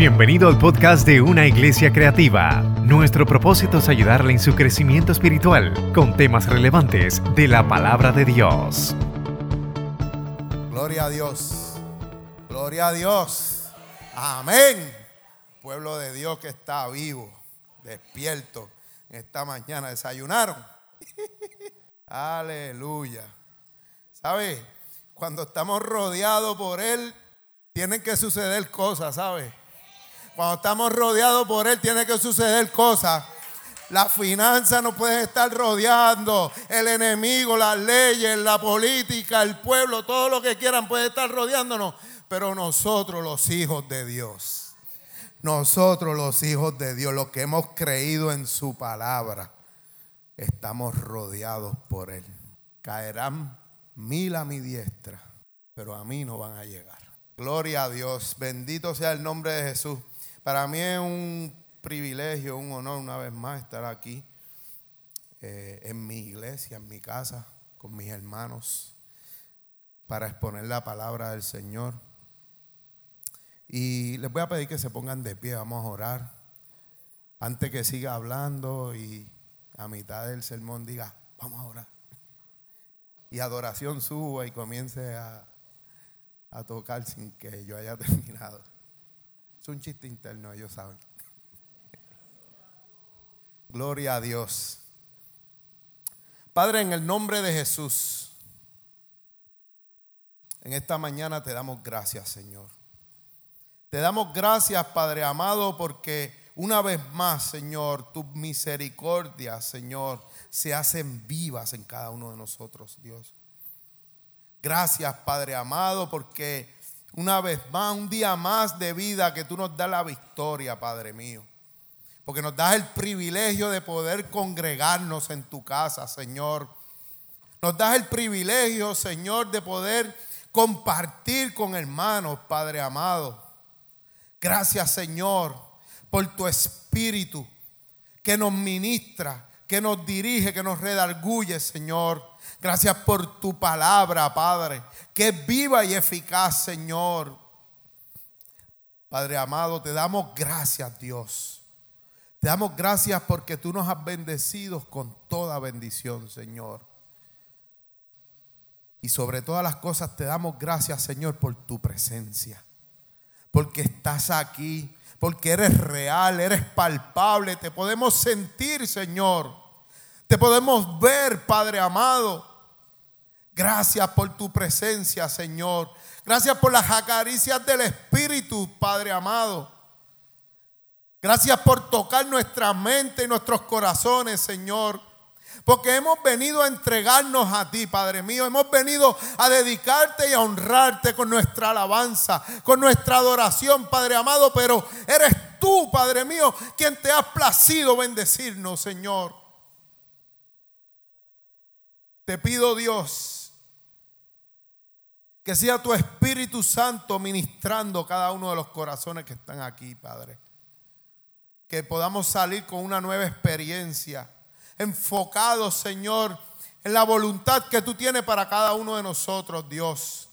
Bienvenido al podcast de Una Iglesia Creativa. Nuestro propósito es ayudarle en su crecimiento espiritual con temas relevantes de la palabra de Dios. Gloria a Dios. Gloria a Dios. Amén. Pueblo de Dios que está vivo, despierto. Esta mañana desayunaron. Aleluya. ¿Sabe? Cuando estamos rodeados por Él, tienen que suceder cosas, ¿sabe? Cuando estamos rodeados por Él, tiene que suceder cosas. La finanza nos puede estar rodeando, el enemigo, las leyes, la política, el pueblo, todo lo que quieran puede estar rodeándonos. Pero nosotros, los hijos de Dios, nosotros, los hijos de Dios, los que hemos creído en su palabra, estamos rodeados por Él. Caerán mil a mi diestra, pero a mí no van a llegar. Gloria a Dios, bendito sea el nombre de Jesús. Para mí es un privilegio, un honor una vez más estar aquí eh, en mi iglesia, en mi casa, con mis hermanos, para exponer la palabra del Señor. Y les voy a pedir que se pongan de pie, vamos a orar. Antes que siga hablando y a mitad del sermón diga, vamos a orar. Y adoración suba y comience a, a tocar sin que yo haya terminado. Es un chiste interno, ellos saben. Gloria a Dios. Padre, en el nombre de Jesús, en esta mañana te damos gracias, Señor. Te damos gracias, Padre amado, porque una vez más, Señor, tu misericordia, Señor, se hacen vivas en cada uno de nosotros, Dios. Gracias, Padre amado, porque una vez más, un día más de vida que tú nos das la victoria, Padre mío. Porque nos das el privilegio de poder congregarnos en tu casa, Señor. Nos das el privilegio, Señor, de poder compartir con hermanos, Padre amado. Gracias, Señor, por tu espíritu que nos ministra, que nos dirige, que nos redarguye, Señor. Gracias por tu palabra, Padre, que es viva y eficaz, Señor. Padre amado, te damos gracias, Dios. Te damos gracias porque tú nos has bendecido con toda bendición, Señor. Y sobre todas las cosas te damos gracias, Señor, por tu presencia. Porque estás aquí, porque eres real, eres palpable, te podemos sentir, Señor. Te podemos ver, Padre amado. Gracias por tu presencia, Señor. Gracias por las acaricias del Espíritu, Padre amado. Gracias por tocar nuestra mente y nuestros corazones, Señor. Porque hemos venido a entregarnos a ti, Padre mío. Hemos venido a dedicarte y a honrarte con nuestra alabanza, con nuestra adoración, Padre amado. Pero eres tú, Padre mío, quien te has placido bendecirnos, Señor. Te pido, Dios, que sea tu Espíritu Santo ministrando cada uno de los corazones que están aquí, Padre. Que podamos salir con una nueva experiencia, enfocados, Señor, en la voluntad que tú tienes para cada uno de nosotros, Dios.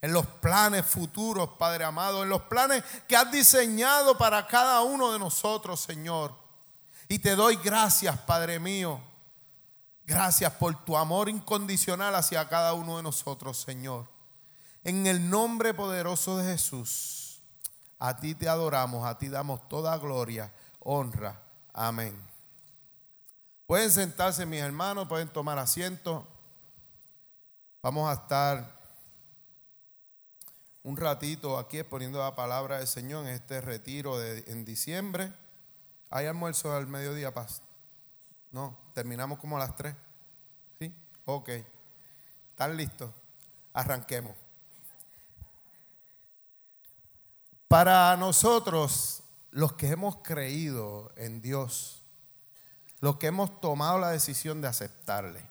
En los planes futuros, Padre amado, en los planes que has diseñado para cada uno de nosotros, Señor. Y te doy gracias, Padre mío. Gracias por tu amor incondicional hacia cada uno de nosotros, Señor. En el nombre poderoso de Jesús, a ti te adoramos, a ti damos toda gloria, honra. Amén. Pueden sentarse mis hermanos, pueden tomar asiento. Vamos a estar un ratito aquí exponiendo la palabra del Señor en este retiro en diciembre. ¿Hay almuerzo al mediodía, paz? No, terminamos como a las 3. Ok. ¿Están listos? Arranquemos. Para nosotros, los que hemos creído en Dios, los que hemos tomado la decisión de aceptarle,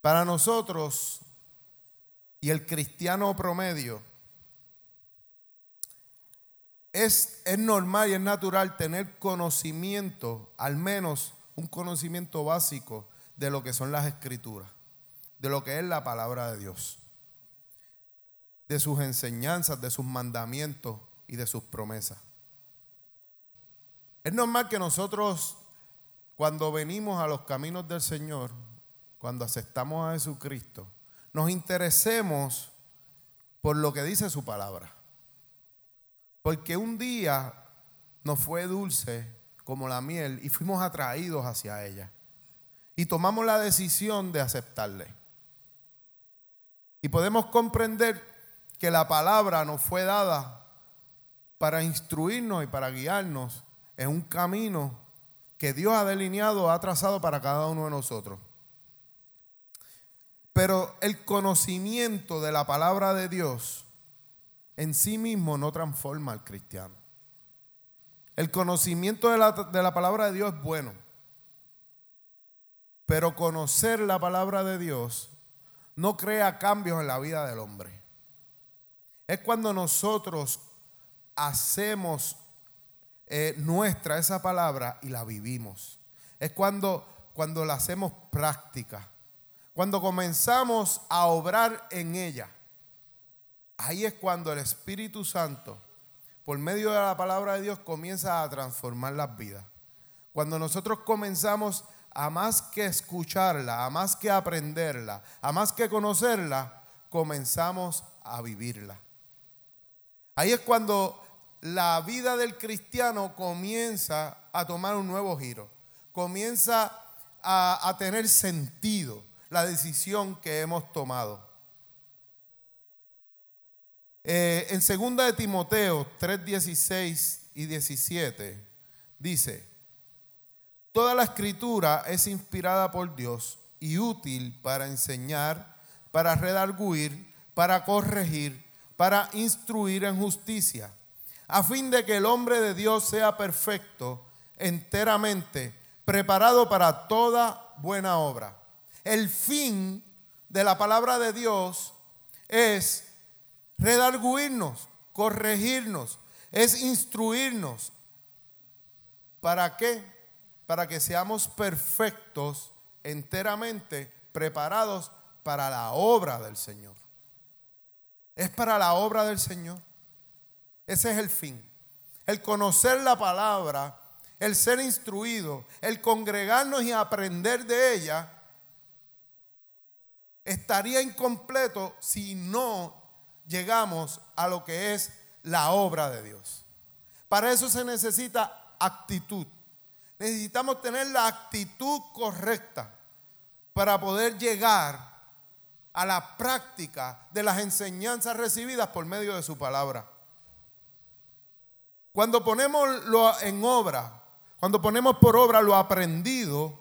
para nosotros y el cristiano promedio, es, es, normal y es natural tener conocimiento, al menos un conocimiento básico de lo que son las escrituras, de lo que es la palabra de Dios de sus enseñanzas, de sus mandamientos y de sus promesas. Es normal que nosotros, cuando venimos a los caminos del Señor, cuando aceptamos a Jesucristo, nos interesemos por lo que dice su palabra. Porque un día nos fue dulce como la miel y fuimos atraídos hacia ella. Y tomamos la decisión de aceptarle. Y podemos comprender que la palabra nos fue dada para instruirnos y para guiarnos en un camino que Dios ha delineado, ha trazado para cada uno de nosotros. Pero el conocimiento de la palabra de Dios en sí mismo no transforma al cristiano. El conocimiento de la, de la, palabra de Dios es bueno, pero conocer la palabra de Dios no crea cambios en la vida del hombre. Es cuando nosotros hacemos eh, nuestra esa palabra y la vivimos. Es cuando, cuando la hacemos práctica. Cuando comenzamos a obrar en ella. Ahí es cuando el Espíritu Santo, por medio de la palabra de Dios, comienza a transformar las vidas. Cuando nosotros comenzamos a más que escucharla, a más que aprenderla, a más que conocerla, comenzamos a vivirla. Ahí es cuando la vida del cristiano comienza a tomar un nuevo giro, comienza a, tener sentido la decisión que hemos tomado. Eh, en 2 de Timoteo 3, 16 y 17 dice, Toda la escritura es inspirada por Dios y útil para enseñar, para redarguir, para corregir, para instruir en justicia a fin de que el hombre de Dios sea perfecto, enteramente, preparado para toda buena obra. El fin de la palabra de Dios es redarguirnos, corregirnos, es instruirnos. ¿Para qué? Para que seamos perfectos, enteramente preparados para la obra del Señor. Es para la obra del Señor. Ese es el fin. El conocer la palabra, el ser instruido, el congregarnos y aprender de ella, estaría incompleto si no llegamos a lo que es la obra de Dios. Para eso se necesita actitud. Necesitamos tener la actitud correcta para poder llegar a la práctica de las enseñanzas recibidas por medio de su palabra. Cuando ponemos lo en obra, cuando ponemos por obra lo aprendido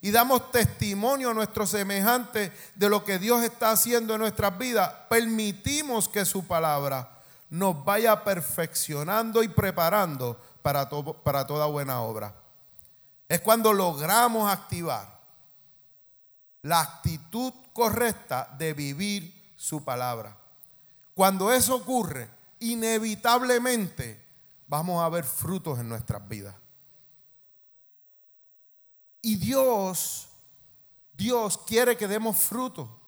y damos testimonio a nuestros semejantes de lo que Dios está haciendo en nuestras vidas, permitimos que su palabra nos vaya perfeccionando y preparando para, para toda buena obra. Es cuando logramos activar la actitud correcta de vivir su palabra. Cuando eso ocurre, inevitablemente vamos a ver frutos en nuestras vidas. Y Dios, Dios quiere que demos fruto.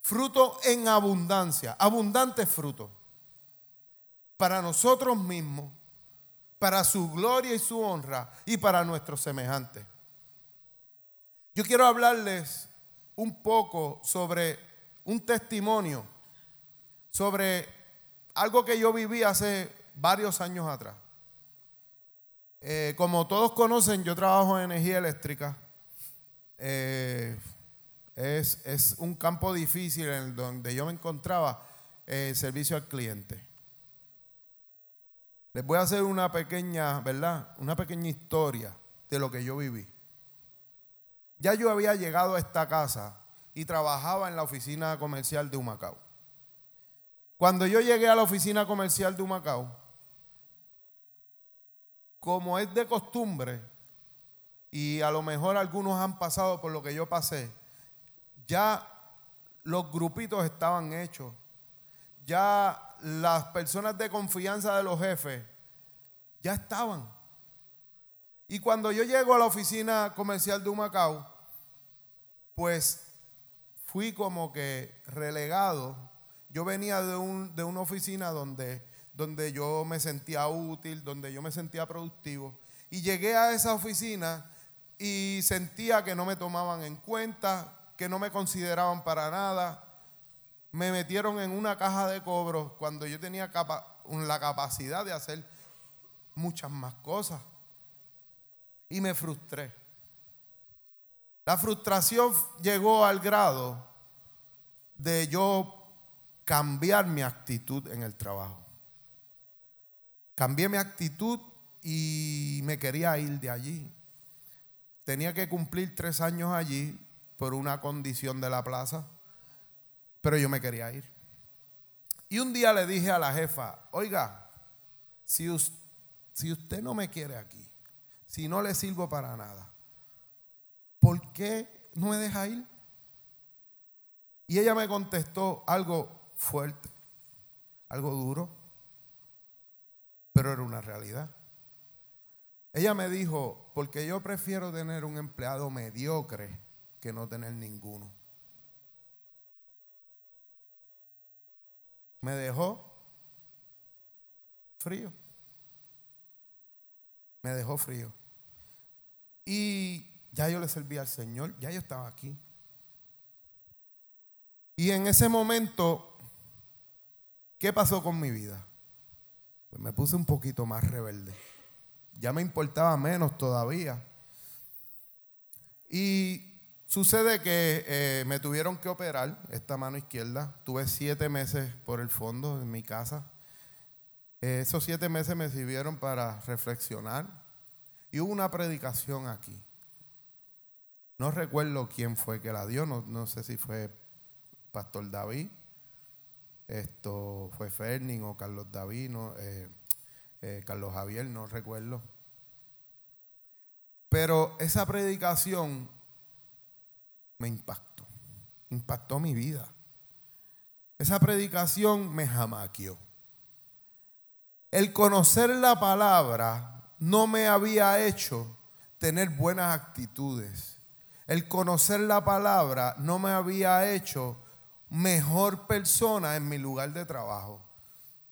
Fruto en abundancia, abundante fruto. Para nosotros mismos, para su gloria y su honra y para nuestros semejantes. Yo quiero hablarles un poco sobre un testimonio, sobre algo que yo viví hace varios años atrás. Eh, como todos conocen, yo trabajo en energía eléctrica. Eh, es, un campo difícil en donde yo me encontraba eh, servicio al cliente. Les voy a hacer una pequeña, ¿verdad? Una pequeña historia de lo que yo viví. Ya yo había llegado a esta casa y trabajaba en la oficina comercial de Humacao. Cuando yo llegué a la oficina comercial de Humacao, como es de costumbre, y a lo mejor algunos han pasado por lo que yo pasé, ya los grupitos estaban hechos, ya las personas de confianza de los jefes ya estaban. Y cuando yo llego a la oficina comercial de Humacao, pues fui como que relegado. Yo venía de, un, de una oficina donde donde yo me sentía útil, donde yo me sentía productivo. Y llegué a esa oficina y sentía que no me tomaban en cuenta, que no me consideraban para nada. Me metieron en una caja de cobros cuando yo tenía la capacidad de hacer muchas más cosas. Y me frustré. La frustración llegó al grado de yo cambiar mi actitud en el trabajo. Cambié mi actitud y me quería ir de allí. Tenía que cumplir tres años allí por una condición de la plaza, pero yo me quería ir. Y un día le dije a la jefa, oiga, si usted, no me quiere aquí, si no le sirvo para nada, ¿por qué no me deja ir? Y ella me contestó algo fuerte, algo duro, pero era una realidad. Ella me dijo, porque yo prefiero tener un empleado mediocre que no tener ninguno. Me dejó frío. Me dejó frío. Y ya yo le serví al Señor, ya yo estaba aquí. Y en ese momento, ¿qué pasó con mi vida? Pues me puse un poquito más rebelde. Ya me importaba menos todavía. Y sucede que eh, me tuvieron que operar esta mano izquierda. Tuve siete meses por el fondo en mi casa. esos siete meses me sirvieron para reflexionar. Y hubo una predicación aquí. No recuerdo quién fue que la dio, no, sé si fue Pastor David, esto fue Fernin o Carlos David, eh, eh, Carlos Javier, no recuerdo. Pero esa predicación me impactó, impactó mi vida. Esa predicación me jamaqueó. El conocer la palabra no me había hecho tener buenas actitudes. El conocer la palabra no me había hecho mejor persona en mi lugar de trabajo.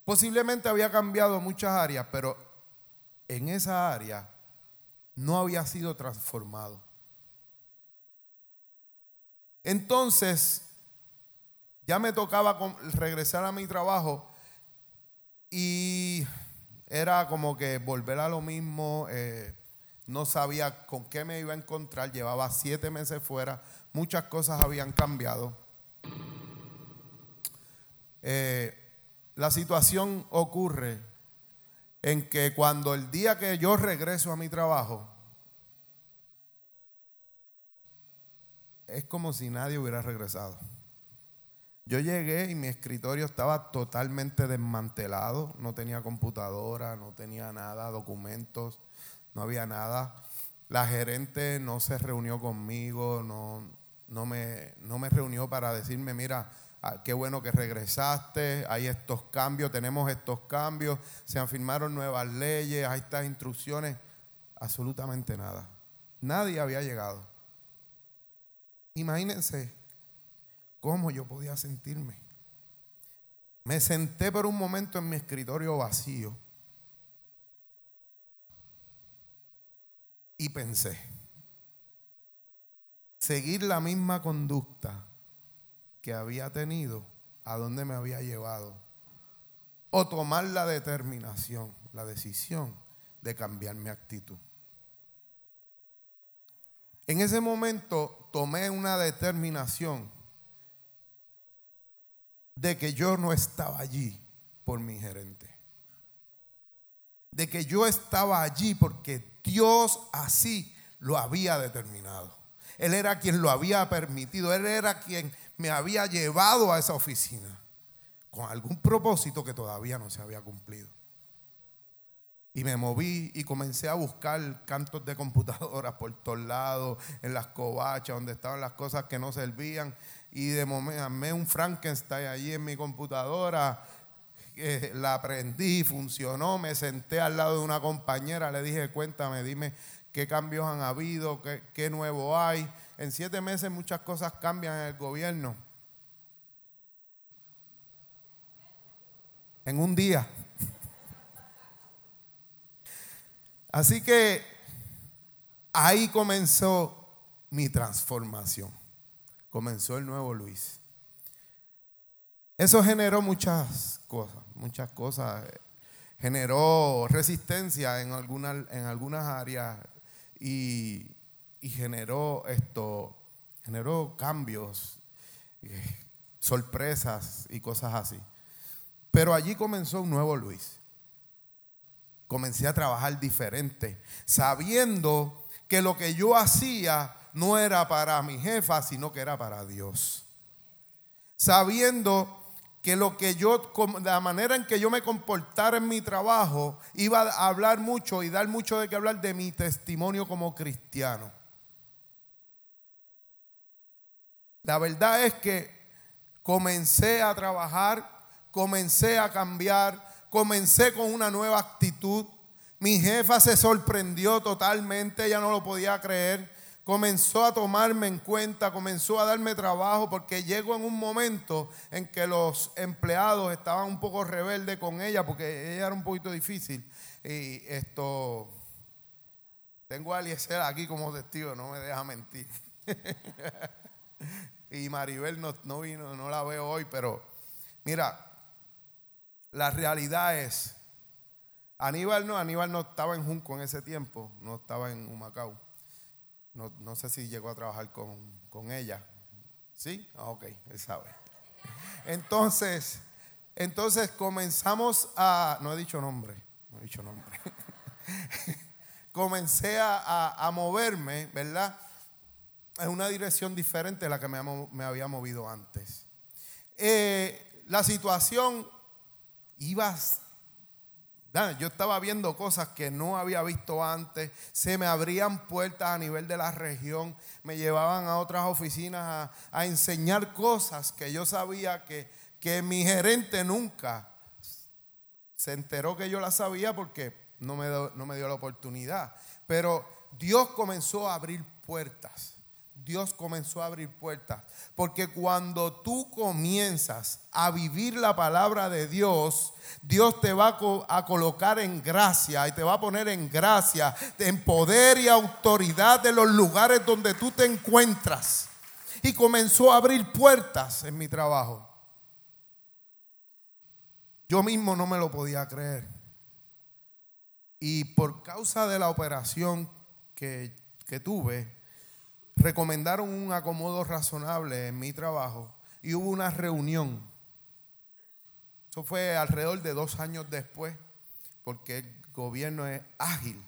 Posiblemente había cambiado muchas áreas, pero en esa área no había sido transformado. Entonces, ya me tocaba regresar a mi trabajo y era como que volver a lo mismo, eh, no sabía con qué me iba a encontrar, llevaba siete meses fuera, muchas cosas habían cambiado. Eh, la situación ocurre en que cuando el día que yo regreso a mi trabajo, es como si nadie hubiera regresado. Yo llegué y mi escritorio estaba totalmente desmantelado, no tenía computadora, no tenía nada, documentos, no había nada. La gerente no se reunió conmigo, no, no, me, no me reunió para decirme, mira, Ah, qué bueno que regresaste, hay estos cambios, tenemos estos cambios, se han firmado nuevas leyes, hay estas instrucciones, absolutamente nada. Nadie había llegado. Imagínense cómo yo podía sentirme. Me senté por un momento en mi escritorio vacío y pensé, seguir la misma conducta que había tenido, a dónde me había llevado. O tomar la determinación, la decisión de cambiar mi actitud. En ese momento tomé una determinación de que yo no estaba allí por mi gerente. De que yo estaba allí porque Dios así lo había determinado. Él era quien lo había permitido. Él era quien me había llevado a esa oficina con algún propósito que todavía no se había cumplido. Y me moví y comencé a buscar cantos de computadoras por todos lados, en las covachas, donde estaban las cosas que no servían. Y de momento armé un Frankenstein allí en mi computadora. la aprendí, funcionó. Me senté al lado de una compañera, le dije, cuéntame, dime qué cambios han habido, qué, qué nuevo hay. En siete meses muchas cosas cambian en el gobierno. En un día. Así que ahí comenzó mi transformación. Comenzó el nuevo Luis. Eso generó muchas cosas, muchas cosas. Generó resistencia en algunas, en algunas áreas y, generó esto, generó cambios, eh, sorpresas y cosas así. Pero allí comenzó un nuevo Luis. Comencé a trabajar diferente, sabiendo que lo que yo hacía no era para mi jefa, sino que era para Dios. Sabiendo que lo que yo, la manera en que yo me comportara en mi trabajo, iba a hablar mucho y dar mucho de qué hablar de mi testimonio como cristiano. La verdad es que comencé a trabajar, comencé a cambiar, comencé con una nueva actitud. Mi jefa se sorprendió totalmente, ella no lo podía creer. Comenzó a tomarme en cuenta, comenzó a darme trabajo, porque llegó en un momento en que los empleados estaban un poco rebeldes con ella, porque ella era un poquito difícil. Y esto, tengo a Eliezer aquí como testigo, no me deja mentir. y Maribel no, no vino, no la veo hoy, pero mira, la realidad es, Aníbal no, Aníbal no estaba en Junco en ese tiempo, no estaba en Humacao. No, no sé si llegó a trabajar con, ella. ¿Sí? Ah, ok, él sabe. Entonces, entonces comenzamos a, no he dicho nombre, no he dicho nombre. Comencé a, moverme, ¿verdad? En una dirección diferente a la que me, me había movido antes. Eh, la situación iba yo estaba viendo cosas que no había visto antes, se me abrían puertas a nivel de la región, me llevaban a otras oficinas a, enseñar cosas que yo sabía que, que, mi gerente nunca se enteró que yo las sabía porque no me, no me dio la oportunidad. Pero Dios comenzó a abrir puertas. Dios comenzó a abrir puertas. Porque cuando tú comienzas a vivir la palabra de Dios, Dios te va a colocar en gracia y te va a poner en gracia, en poder y autoridad de los lugares donde tú te encuentras. Y comenzó a abrir puertas en mi trabajo. Yo mismo no me lo podía creer. Y por causa de la operación que, que tuve, recomendaron un acomodo razonable en mi trabajo y hubo una reunión. Eso fue alrededor de dos años después, porque el gobierno es ágil.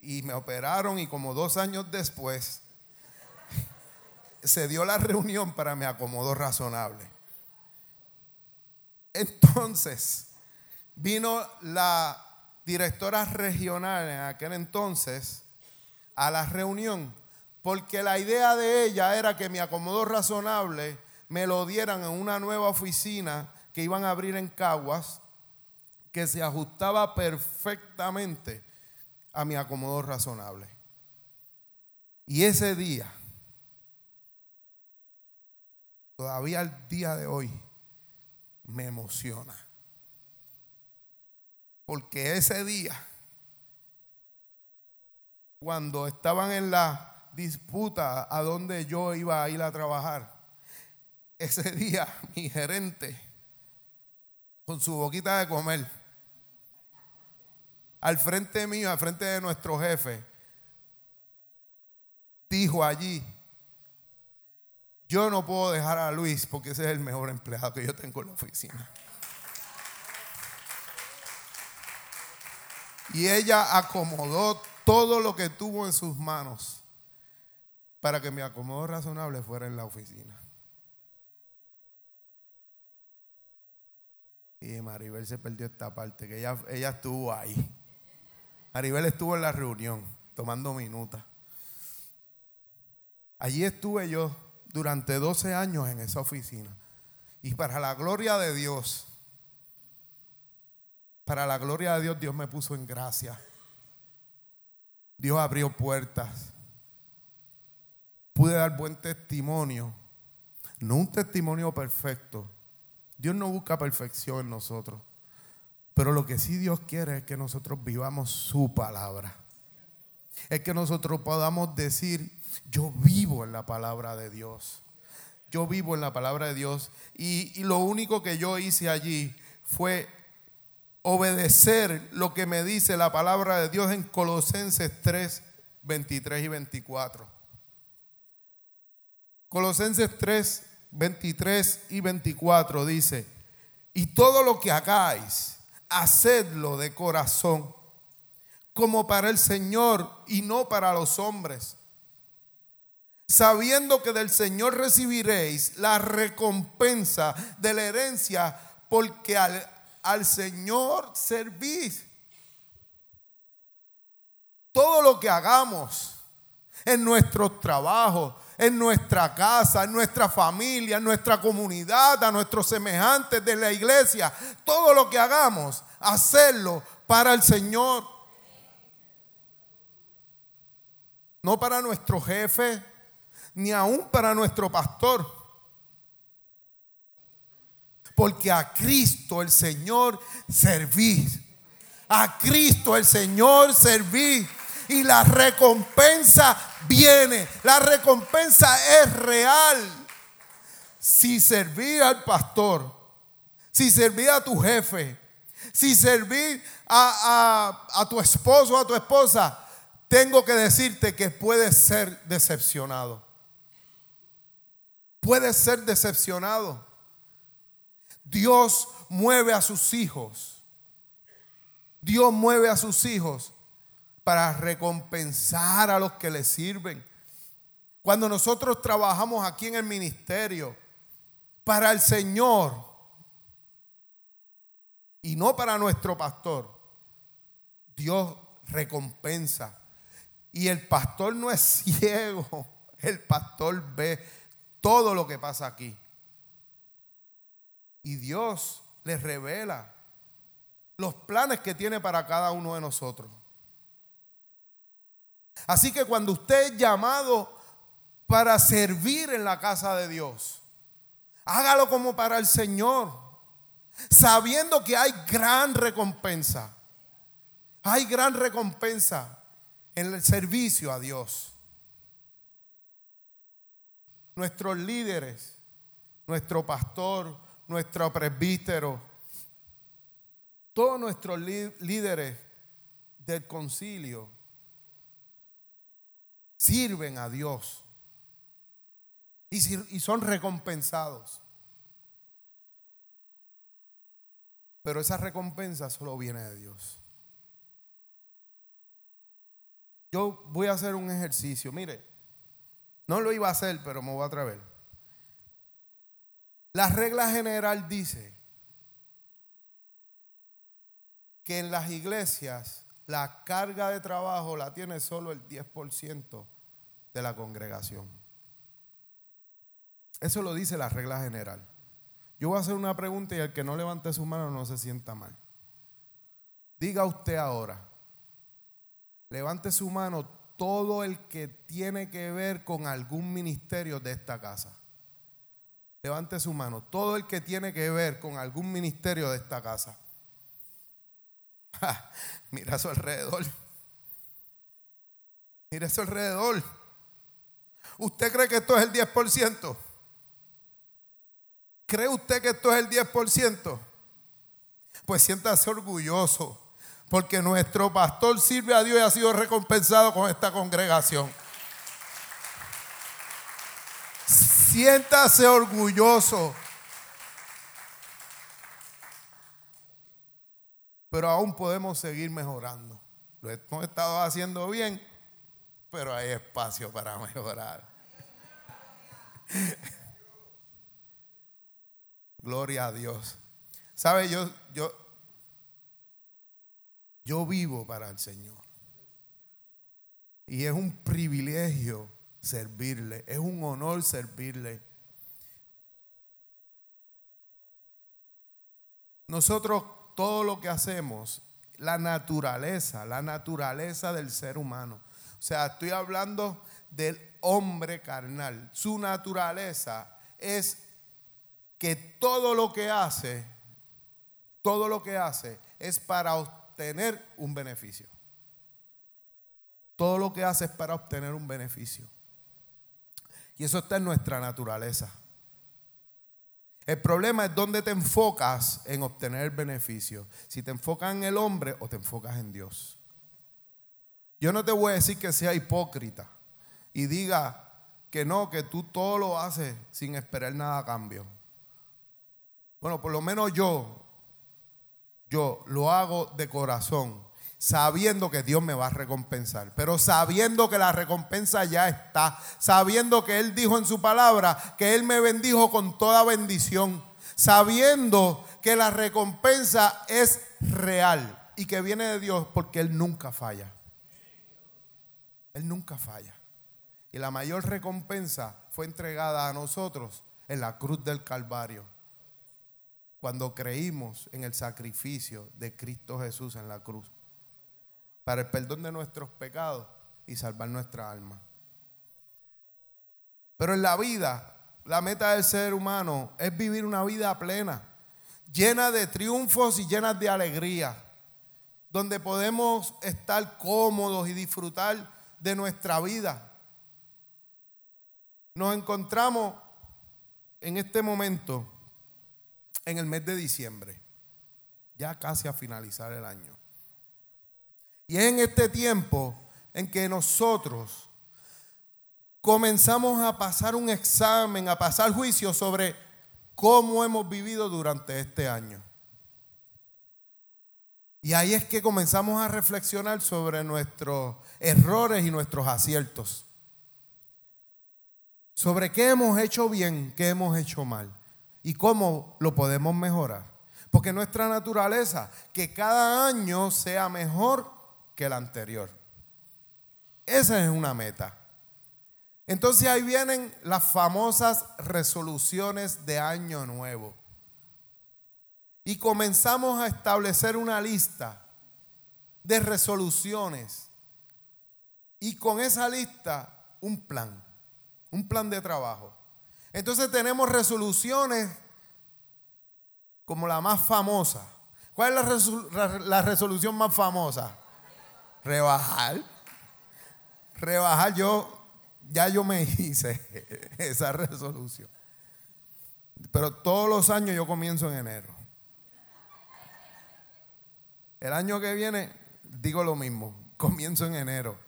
Y me operaron y como dos años después se dio la reunión para mi acomodo razonable. Entonces, vino la directora regional en aquel entonces a la reunión porque la idea de ella era que mi acomodo razonable me lo dieran en una nueva oficina que iban a abrir en Caguas, que se ajustaba perfectamente a mi acomodo razonable. Y ese día, todavía al día de hoy, me emociona. Porque ese día, cuando estaban en la disputa a dónde yo iba a ir a trabajar. Ese día mi gerente, con su boquita de comer, al frente mío, al frente de nuestro jefe, dijo allí, yo no puedo dejar a Luis porque ese es el mejor empleado que yo tengo en la oficina. Y ella acomodó todo lo que tuvo en sus manos para que mi acomodo razonable fuera en la oficina. Y Maribel se perdió esta parte, que ella, ella estuvo ahí. Maribel estuvo en la reunión, tomando minutas. Allí estuve yo durante 12 años en esa oficina. Y para la gloria de Dios, para la gloria de Dios, Dios me puso en gracia. Dios abrió puertas pude dar buen testimonio. No un testimonio perfecto. Dios no busca perfección en nosotros. Pero lo que sí Dios quiere es que nosotros vivamos su palabra. Es que nosotros podamos decir, yo vivo en la palabra de Dios. Yo vivo en la palabra de Dios. Y, lo único que yo hice allí fue obedecer lo que me dice la palabra de Dios en Colosenses 3, 23 y 24. Colosenses 3, 23 y 24 dice, y todo lo que hagáis, hacedlo de corazón, como para el Señor y no para los hombres, sabiendo que del Señor recibiréis la recompensa de la herencia, porque al, al Señor servís. Todo lo que hagamos en nuestros trabajos, en nuestra casa, en nuestra familia, en nuestra comunidad, a nuestros semejantes de la iglesia. Todo lo que hagamos, hacerlo para el Señor. No para nuestro jefe, ni aún para nuestro pastor. Porque a Cristo el Señor servís. A Cristo el Señor servís y la recompensa viene. La recompensa es real. Si serví al pastor, si serví a tu jefe, si serví a, a, a tu esposo o a tu esposa, tengo que decirte que puedes ser decepcionado. Puedes ser decepcionado. Dios mueve a sus hijos. Dios mueve a sus hijos para recompensar a los que le sirven. Cuando nosotros trabajamos aquí en el ministerio para el Señor y no para nuestro pastor, Dios recompensa. Y el pastor no es ciego, el pastor ve todo lo que pasa aquí. Y Dios les revela los planes que tiene para cada uno de nosotros. Así que cuando usted es llamado para servir en la casa de Dios, hágalo como para el Señor, sabiendo que hay gran recompensa. Hay gran recompensa en el servicio a Dios. Nuestros líderes, nuestro pastor, nuestro presbítero, todos nuestros líderes del concilio sirven a Dios y, son recompensados. Pero esa recompensa solo viene de Dios. Yo voy a hacer un ejercicio. Mire, no lo iba a hacer, pero me voy a atrever. La regla general dice que en las iglesias la carga de trabajo la tiene solo el 10% de la congregación. Eso lo dice la regla general. Yo voy a hacer una pregunta y el que no levante su mano no se sienta mal. Diga usted ahora, levante su mano todo el que tiene que ver con algún ministerio de esta casa. Levante su mano, todo el que tiene que ver con algún ministerio de esta casa. Mira a su alrededor. Mira a su alrededor. ¿Usted cree que esto es el 10%? ¿Cree usted que esto es el 10%? Pues siéntase orgulloso, porque nuestro pastor sirve a Dios y ha sido recompensado con esta congregación. Siéntase orgulloso. Pero aún podemos seguir mejorando. Lo hemos estado haciendo bien pero hay espacio para mejorar. Gloria a Dios. ¿Sabe? Yo, yo, yo vivo para el Señor. Y es un privilegio servirle, es un honor servirle. Nosotros todo lo que hacemos, la naturaleza, la naturaleza del ser humano, o sea, estoy hablando del hombre carnal. Su naturaleza es que todo lo que hace, todo lo que hace es para obtener un beneficio. Todo lo que hace es para obtener un beneficio. Y eso está en nuestra naturaleza. El problema es dónde te enfocas en obtener beneficio. Si te enfocas en el hombre o te enfocas en Dios. Yo no te voy a decir que sea hipócrita y diga que no, que tú todo lo haces sin esperar nada a cambio. Bueno, por lo menos yo, yo lo hago de corazón, sabiendo que Dios me va a recompensar, pero sabiendo que la recompensa ya está, sabiendo que Él dijo en su palabra que Él me bendijo con toda bendición, sabiendo que la recompensa es real y que viene de Dios porque Él nunca falla. Él nunca falla. Y la mayor recompensa fue entregada a nosotros en la cruz del Calvario cuando creímos en el sacrificio de Cristo Jesús en la cruz para el perdón de nuestros pecados y salvar nuestra alma. Pero en la vida, la meta del ser humano es vivir una vida plena, llena de triunfos y llena de alegría, donde podemos estar cómodos y disfrutar de nuestra vida. Nos encontramos en este momento en el mes de diciembre, ya casi a finalizar el año. Y es en este tiempo en que nosotros comenzamos a pasar un examen, a pasar juicio sobre cómo hemos vivido durante este año. Y ahí es que comenzamos a reflexionar sobre nuestros errores y nuestros aciertos. Sobre qué hemos hecho bien, qué hemos hecho mal y cómo lo podemos mejorar. Porque nuestra naturaleza, que cada año sea mejor que el anterior. Esa es una meta. Entonces ahí vienen las famosas resoluciones de año nuevo. Y comenzamos a establecer una lista de resoluciones. Y con esa lista un plan, un plan de trabajo. Entonces tenemos resoluciones como la más famosa. ¿Cuál es la, resolución más famosa? Rebajar. Rebajar yo, ya yo me hice esa resolución. Pero todos los años yo comienzo en enero. El año que viene digo lo mismo, comienzo en enero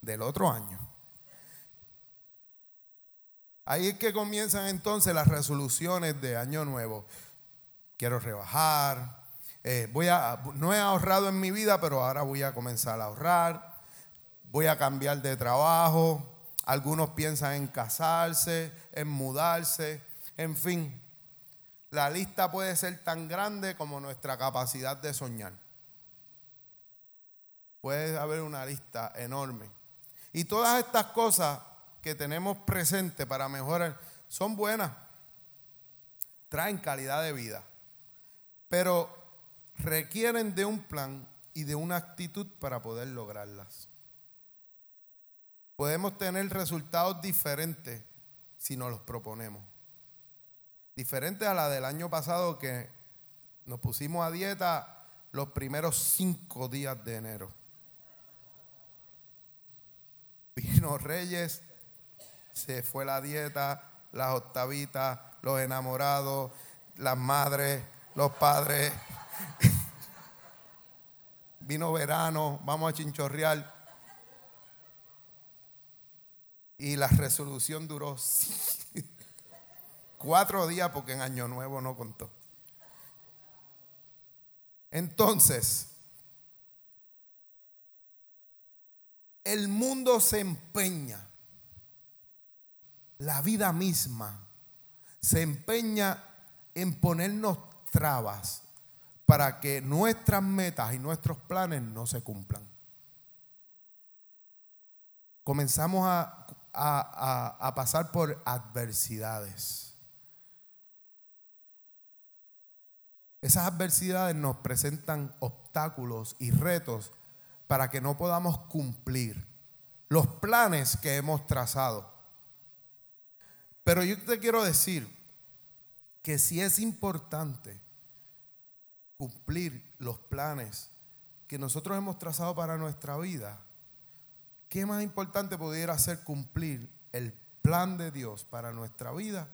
del otro año. Ahí es que comienzan entonces las resoluciones de año nuevo. Quiero rebajar. Eh, voy a, no he ahorrado en mi vida, pero ahora voy a comenzar a ahorrar. Voy a cambiar de trabajo. Algunos piensan en casarse, en mudarse. En fin, la lista puede ser tan grande como nuestra capacidad de soñar. Puede haber una lista enorme. Y todas estas cosas que tenemos presente para mejorar son buenas, traen calidad de vida, pero requieren de un plan y de una actitud para poder lograrlas. Podemos tener resultados diferentes si nos los proponemos. Diferentes a la del año pasado que nos pusimos a dieta los primeros cinco días de enero. Vino Reyes, se fue la dieta, las octavitas, los enamorados, las madres, los padres. Vino verano, vamos a chinchorrear. Y la resolución duró cuatro días porque en Año Nuevo no contó. Entonces, el mundo se empeña la vida misma se empeña en ponernos trabas para que nuestras metas y nuestros planes no se cumplan. Comenzamos a, a, pasar por adversidades. Esas adversidades nos presentan obstáculos y retos para que no podamos cumplir los planes que hemos trazado. Pero yo te quiero decir que si es importante cumplir los planes que nosotros hemos trazado para nuestra vida, ¿qué más importante pudiera ser cumplir el plan de Dios para nuestra vida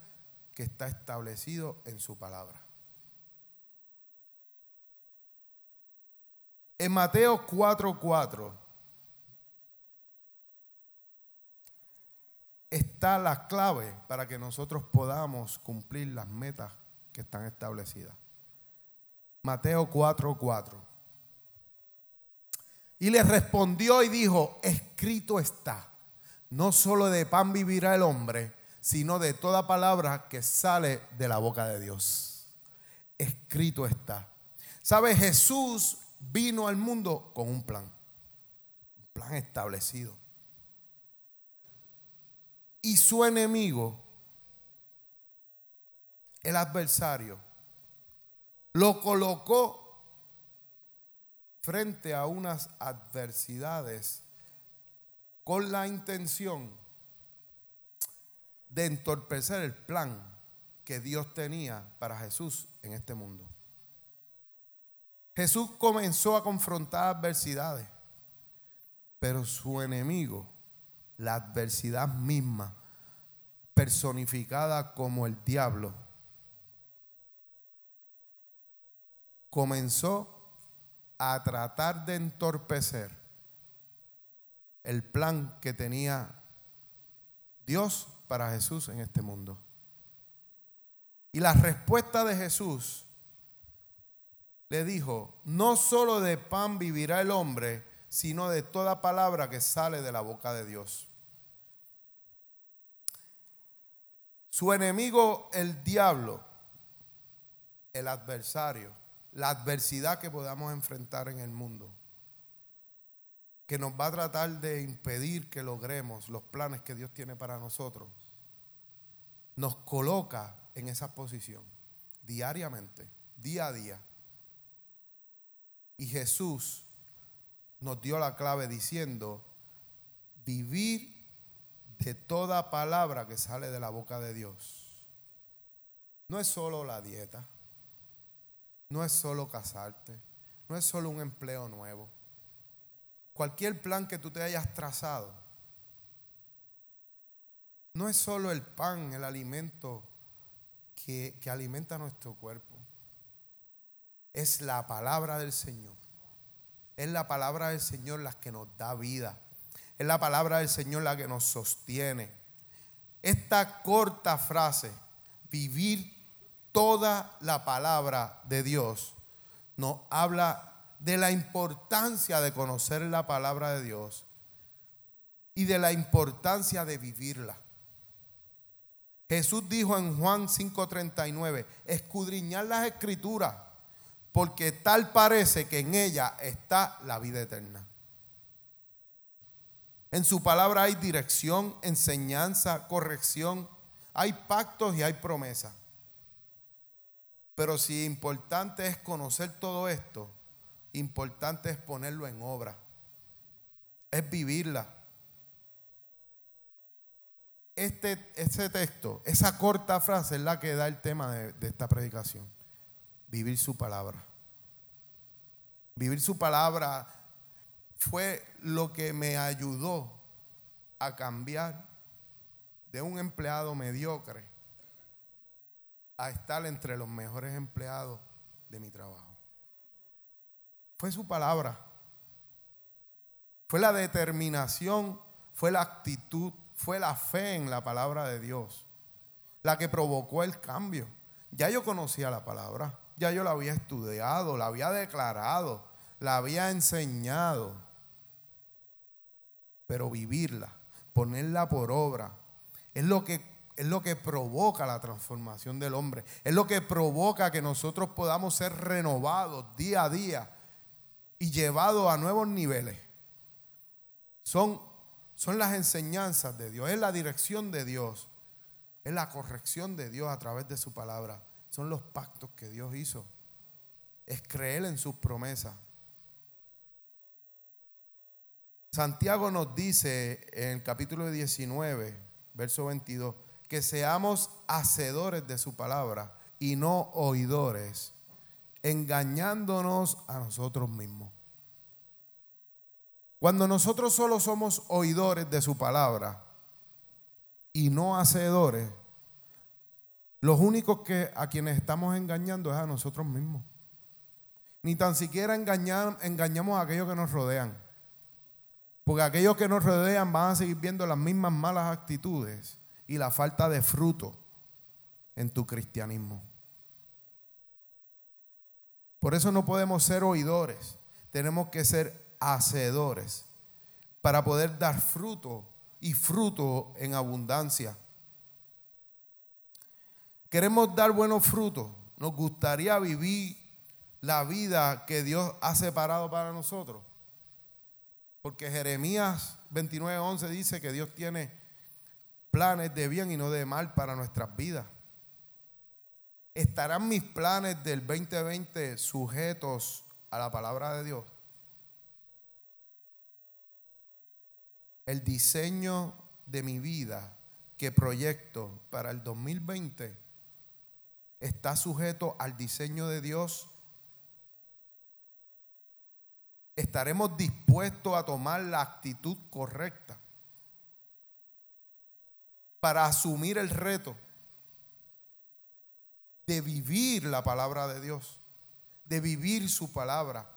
que está establecido en su palabra? En Mateo 4:4 está la clave para que nosotros podamos cumplir las metas que están establecidas. Mateo 4:4. Y le respondió y dijo, escrito está, no solo de pan vivirá el hombre, sino de toda palabra que sale de la boca de Dios. Escrito está. ¿Sabe? Jesús vino al mundo con un plan, un plan establecido. Y su enemigo, el adversario, lo colocó frente a unas adversidades con la intención de entorpecer el plan que Dios tenía para Jesús en este mundo. Jesús comenzó a confrontar adversidades, pero su enemigo, la adversidad misma, personificada como el diablo, comenzó a tratar de entorpecer el plan que tenía Dios para Jesús en este mundo. Y la respuesta de Jesús le dijo, no solo de pan vivirá el hombre, sino de toda palabra que sale de la boca de Dios. Su enemigo, el diablo, el adversario, la adversidad que podamos enfrentar en el mundo, que nos va a tratar de impedir que logremos los planes que Dios tiene para nosotros, nos coloca en esa posición diariamente, día a día. Y Jesús nos dio la clave diciendo, vivir de toda palabra que sale de la boca de Dios. No es solo la dieta no es solo casarte, no es solo un empleo nuevo. Cualquier plan que tú te hayas trazado, no es solo el pan, el alimento que, que alimenta nuestro cuerpo. Es la palabra del Señor. Es la palabra del Señor la que nos da vida. Es la palabra del Señor la que nos sostiene. Esta corta frase, vivir toda la palabra de Dios nos habla de la importancia de conocer la palabra de Dios y de la importancia de vivirla. Jesús dijo en Juan 5:39, escudriñar las escrituras, porque tal parece que en ella está la vida eterna. En su palabra hay dirección, enseñanza, corrección, hay pactos y hay promesas. Pero si importante es conocer todo esto, importante es ponerlo en obra. Es vivirla. Este, este texto, esa corta frase es la que da el tema de, de esta predicación. Vivir su palabra. Vivir su palabra fue lo que me ayudó a cambiar de un empleado mediocre a estar entre los mejores empleados de mi trabajo. Fue su palabra. Fue la determinación, fue la actitud, fue la fe en la palabra de Dios la que provocó el cambio. Ya yo conocía la palabra, ya yo la había estudiado, la había declarado, la había enseñado. Pero vivirla, ponerla por obra, es lo que es lo que provoca la transformación del hombre. Es lo que provoca que nosotros podamos ser renovados día a día y llevados a nuevos niveles. Son, son las enseñanzas de Dios, es la dirección de Dios, es la corrección de Dios a través de su palabra. Son los pactos que Dios hizo. Es creer en sus promesas. Santiago nos dice en el capítulo 19, verso 22, que seamos hacedores de su palabra y no oidores, engañándonos a nosotros mismos. Cuando nosotros solo somos oidores de su palabra y no hacedores, los únicos que a quienes estamos engañando es a nosotros mismos. Ni tan siquiera engañamos a aquellos que nos rodean. Porque aquellos que nos rodean van a seguir viendo las mismas malas actitudes y la falta de fruto en tu cristianismo. Por eso no podemos ser oidores, tenemos que ser hacedores para poder dar fruto y fruto en abundancia. Queremos dar buenos frutos, nos gustaría vivir la vida que Dios ha separado para nosotros. Porque Jeremías 29:11 dice que Dios tiene planes de bien y no de mal para nuestras vidas. ¿Estarán mis planes del 2020 sujetos a la palabra de Dios? El diseño de mi vida que proyecto para el 2020 está sujeto al diseño de Dios. Estaremos dispuestos a tomar la actitud correcta para asumir el reto de vivir la palabra de Dios, de vivir su palabra.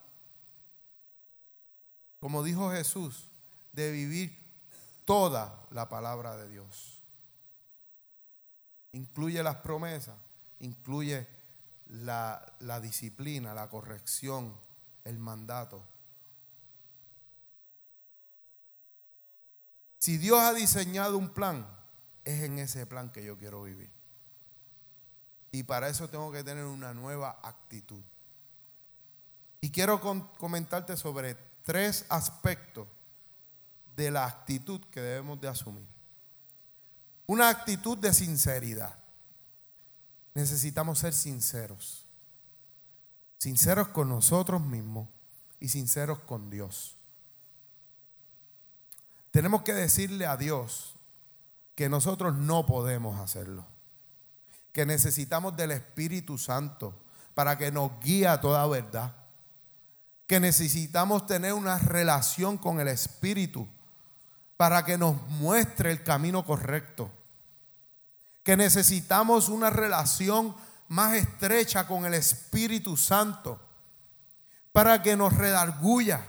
Como dijo Jesús, de vivir toda la palabra de Dios. Incluye las promesas, incluye la, disciplina, la corrección, el mandato. Si Dios ha diseñado un plan, es en ese plan que yo quiero vivir. Y para eso tengo que tener una nueva actitud. Y quiero comentarte sobre tres aspectos de la actitud que debemos de asumir. Una actitud de sinceridad. Necesitamos ser sinceros. Sinceros con nosotros mismos y sinceros con Dios. Tenemos que decirle a Dios que nosotros no podemos hacerlo que necesitamos del Espíritu Santo para que nos guíe a toda verdad. Que necesitamos tener una relación con el Espíritu para que nos muestre el camino correcto. Que necesitamos una relación más estrecha con el Espíritu Santo para que nos redarguya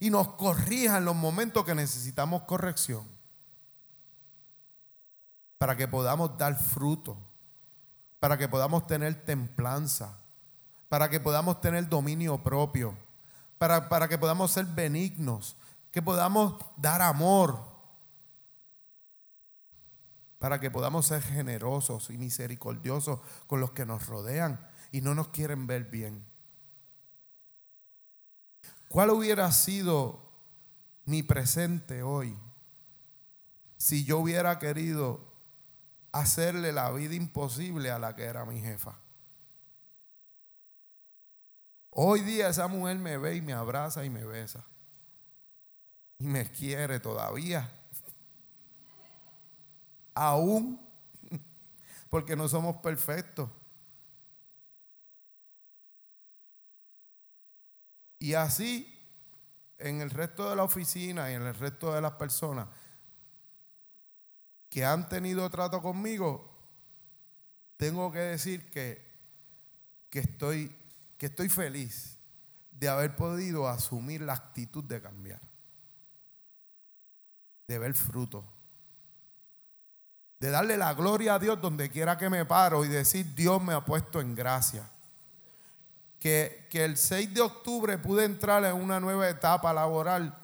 y nos corrija en los momentos que necesitamos corrección. Para que podamos dar fruto para que podamos tener templanza, para que podamos tener dominio propio, para, para que podamos ser benignos, que podamos dar amor, para que podamos ser generosos y misericordiosos con los que nos rodean y no nos quieren ver bien. ¿Cuál hubiera sido mi presente hoy si yo hubiera querido hacerle la vida imposible a la que era mi jefa. Hoy día esa mujer me ve y me abraza y me besa. Y me quiere todavía. Aún. Porque no somos perfectos. Y así, en el resto de la oficina y en el resto de las personas, que han tenido trato conmigo, tengo que decir que, que, estoy, que estoy feliz de haber podido asumir la actitud de cambiar, de ver fruto, de darle la gloria a Dios donde quiera que me paro y decir, Dios me ha puesto en gracia. Que, que el 6 de octubre pude entrar en una nueva etapa laboral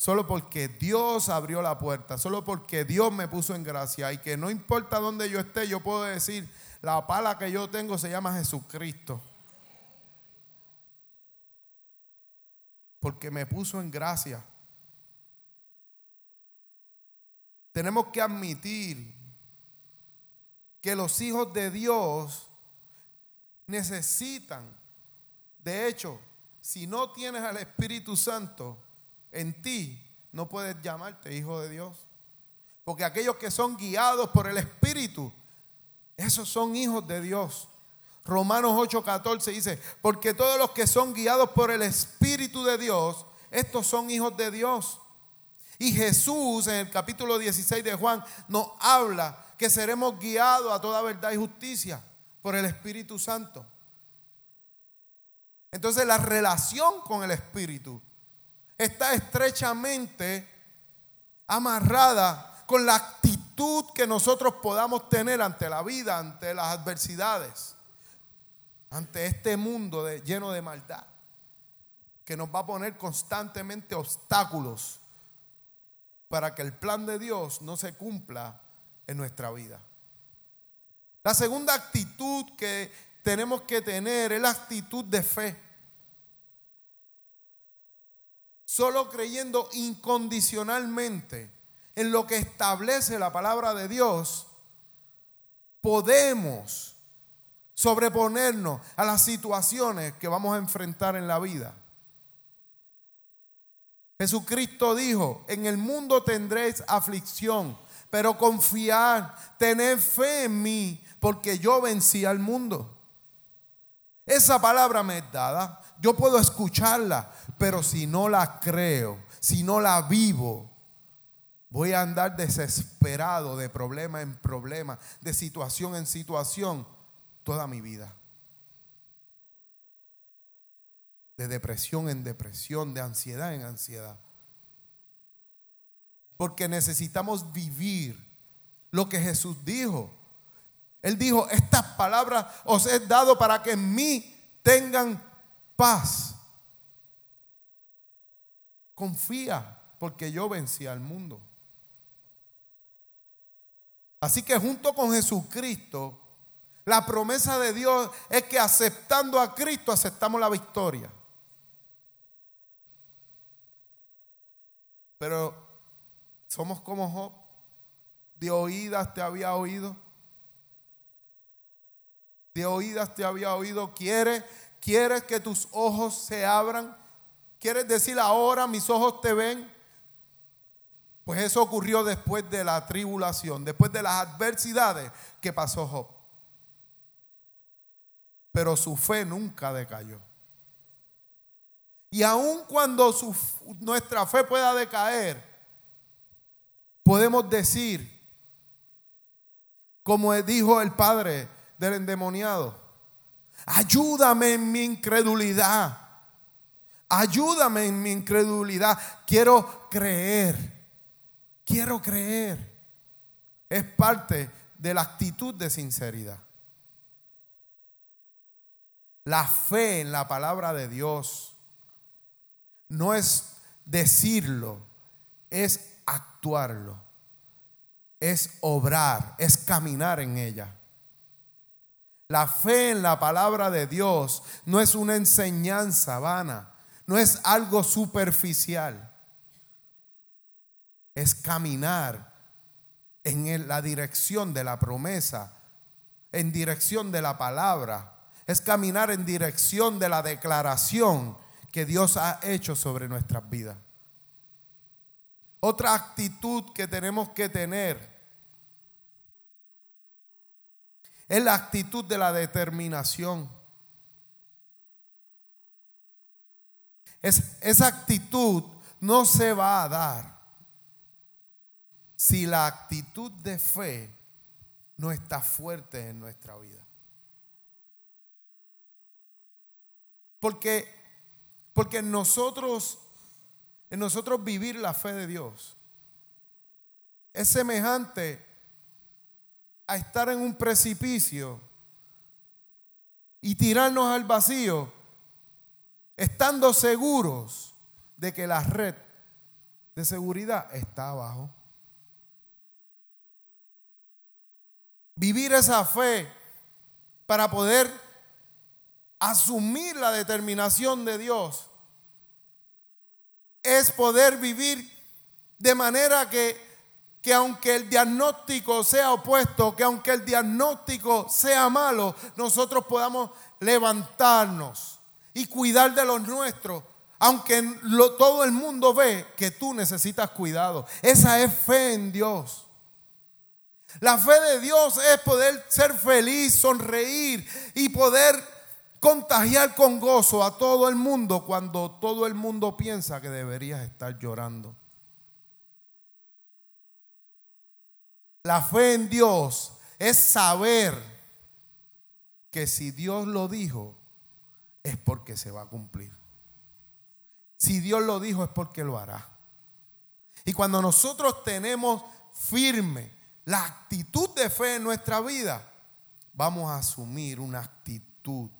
solo porque Dios abrió la puerta, solo porque Dios me puso en gracia y que no importa dónde yo esté, yo puedo decir, la pala que yo tengo se llama Jesucristo. Porque me puso en gracia. Tenemos que admitir que los hijos de Dios necesitan, de hecho, si no tienes al Espíritu Santo, en ti, no puedes llamarte hijo de Dios. Porque aquellos que son guiados por el Espíritu, esos son hijos de Dios. Romanos 8:14 dice, porque todos los que son guiados por el Espíritu de Dios, estos son hijos de Dios. Y Jesús en el capítulo 16 de Juan nos habla que seremos guiados a toda verdad y justicia por el Espíritu Santo. Entonces la relación con el Espíritu está estrechamente amarrada con la actitud que nosotros podamos tener ante la vida, ante las adversidades, ante este mundo lleno de maldad, que nos va a poner constantemente obstáculos para que el plan de Dios no se cumpla en nuestra vida. La segunda actitud que tenemos que tener es la actitud de fe. Solo creyendo incondicionalmente en lo que establece la palabra de Dios, podemos sobreponernos a las situaciones que vamos a enfrentar en la vida. Jesucristo dijo, en el mundo tendréis aflicción, pero confiar, tener fe en mí, porque yo vencí al mundo. Esa palabra me es dada, yo puedo escucharla, pero si no la creo, si no la vivo, voy a andar desesperado de problema en problema, de situación en situación, toda mi vida. De depresión en depresión, de ansiedad en ansiedad. Porque necesitamos vivir lo que Jesús dijo. Él dijo, estas palabras os he dado para que en mí tengan paz. Confía, porque yo vencí al mundo. Así que junto con Jesucristo, la promesa de Dios es que aceptando a Cristo aceptamos la victoria. Pero somos como Job. De oídas te había oído. De oídas te había oído. ¿Quieres, quieres que tus ojos se abran? ¿Quieres decir ahora mis ojos te ven? Pues eso ocurrió después de la tribulación, después de las adversidades que pasó Job. Pero su fe nunca decayó. Y aun cuando nuestra fe pueda decaer, podemos decir, como dijo el padre del endemoniado, ayúdame en mi incredulidad, ayúdame en mi incredulidad, quiero creer quiero creer. Es parte de la actitud de sinceridad. La fe en la palabra de Dios no es decirlo, es actuarlo, es obrar, es caminar en ella. La fe en la palabra de Dios no es una enseñanza vana, no es algo superficial es caminar en la dirección de la promesa, en dirección de la palabra, es caminar en dirección de la declaración que Dios ha hecho sobre nuestras vidas. Otra actitud que tenemos que tener es la actitud de la determinación. Es, esa actitud no se va a dar si la actitud de fe no está fuerte en nuestra vida. Porque, porque en nosotros, en nosotros vivir la fe de Dios es semejante a estar en un precipicio y tirarnos al vacío, estando seguros de que la red de seguridad está abajo. vivir esa fe para poder asumir la determinación de Dios es poder vivir de manera que, que aunque el diagnóstico sea opuesto, que aunque el diagnóstico sea malo, nosotros podamos levantarnos y cuidar de los nuestros, aunque todo el mundo ve que tú necesitas cuidado. Esa es fe en Dios. La fe de Dios es poder ser feliz, sonreír y poder contagiar con gozo a todo el mundo cuando todo el mundo piensa que deberías estar llorando. La fe en Dios es saber que si Dios lo dijo, es porque se va a cumplir. Si Dios lo dijo, es porque lo hará. Y cuando nosotros tenemos firme la actitud de fe en nuestra vida, vamos a asumir una actitud,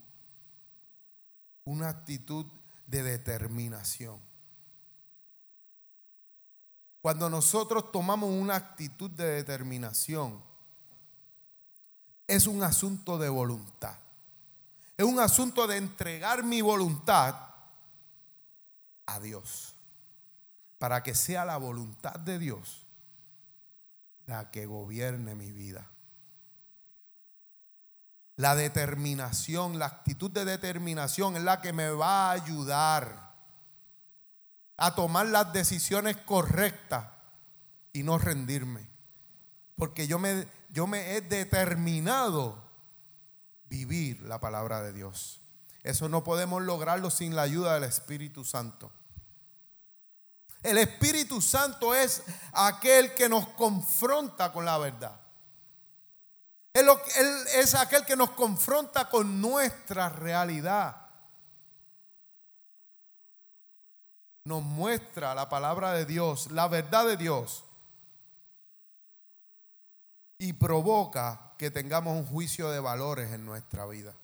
una actitud de determinación. Cuando nosotros tomamos una actitud de determinación, es un asunto de voluntad. Es un asunto de entregar mi voluntad a Dios. Para que sea la voluntad de Dios la que gobierne mi vida. La determinación, la actitud de determinación es la que me va a ayudar a tomar las decisiones correctas y no rendirme. Porque yo me, yo me he determinado vivir la palabra de Dios. Eso no podemos lograrlo sin la ayuda del Espíritu Santo. El Espíritu Santo es aquel que nos confronta con la verdad. Él, es aquel que nos confronta con nuestra realidad. Nos muestra la palabra de Dios, la verdad de Dios. Y provoca que tengamos un juicio de valores en nuestra vida.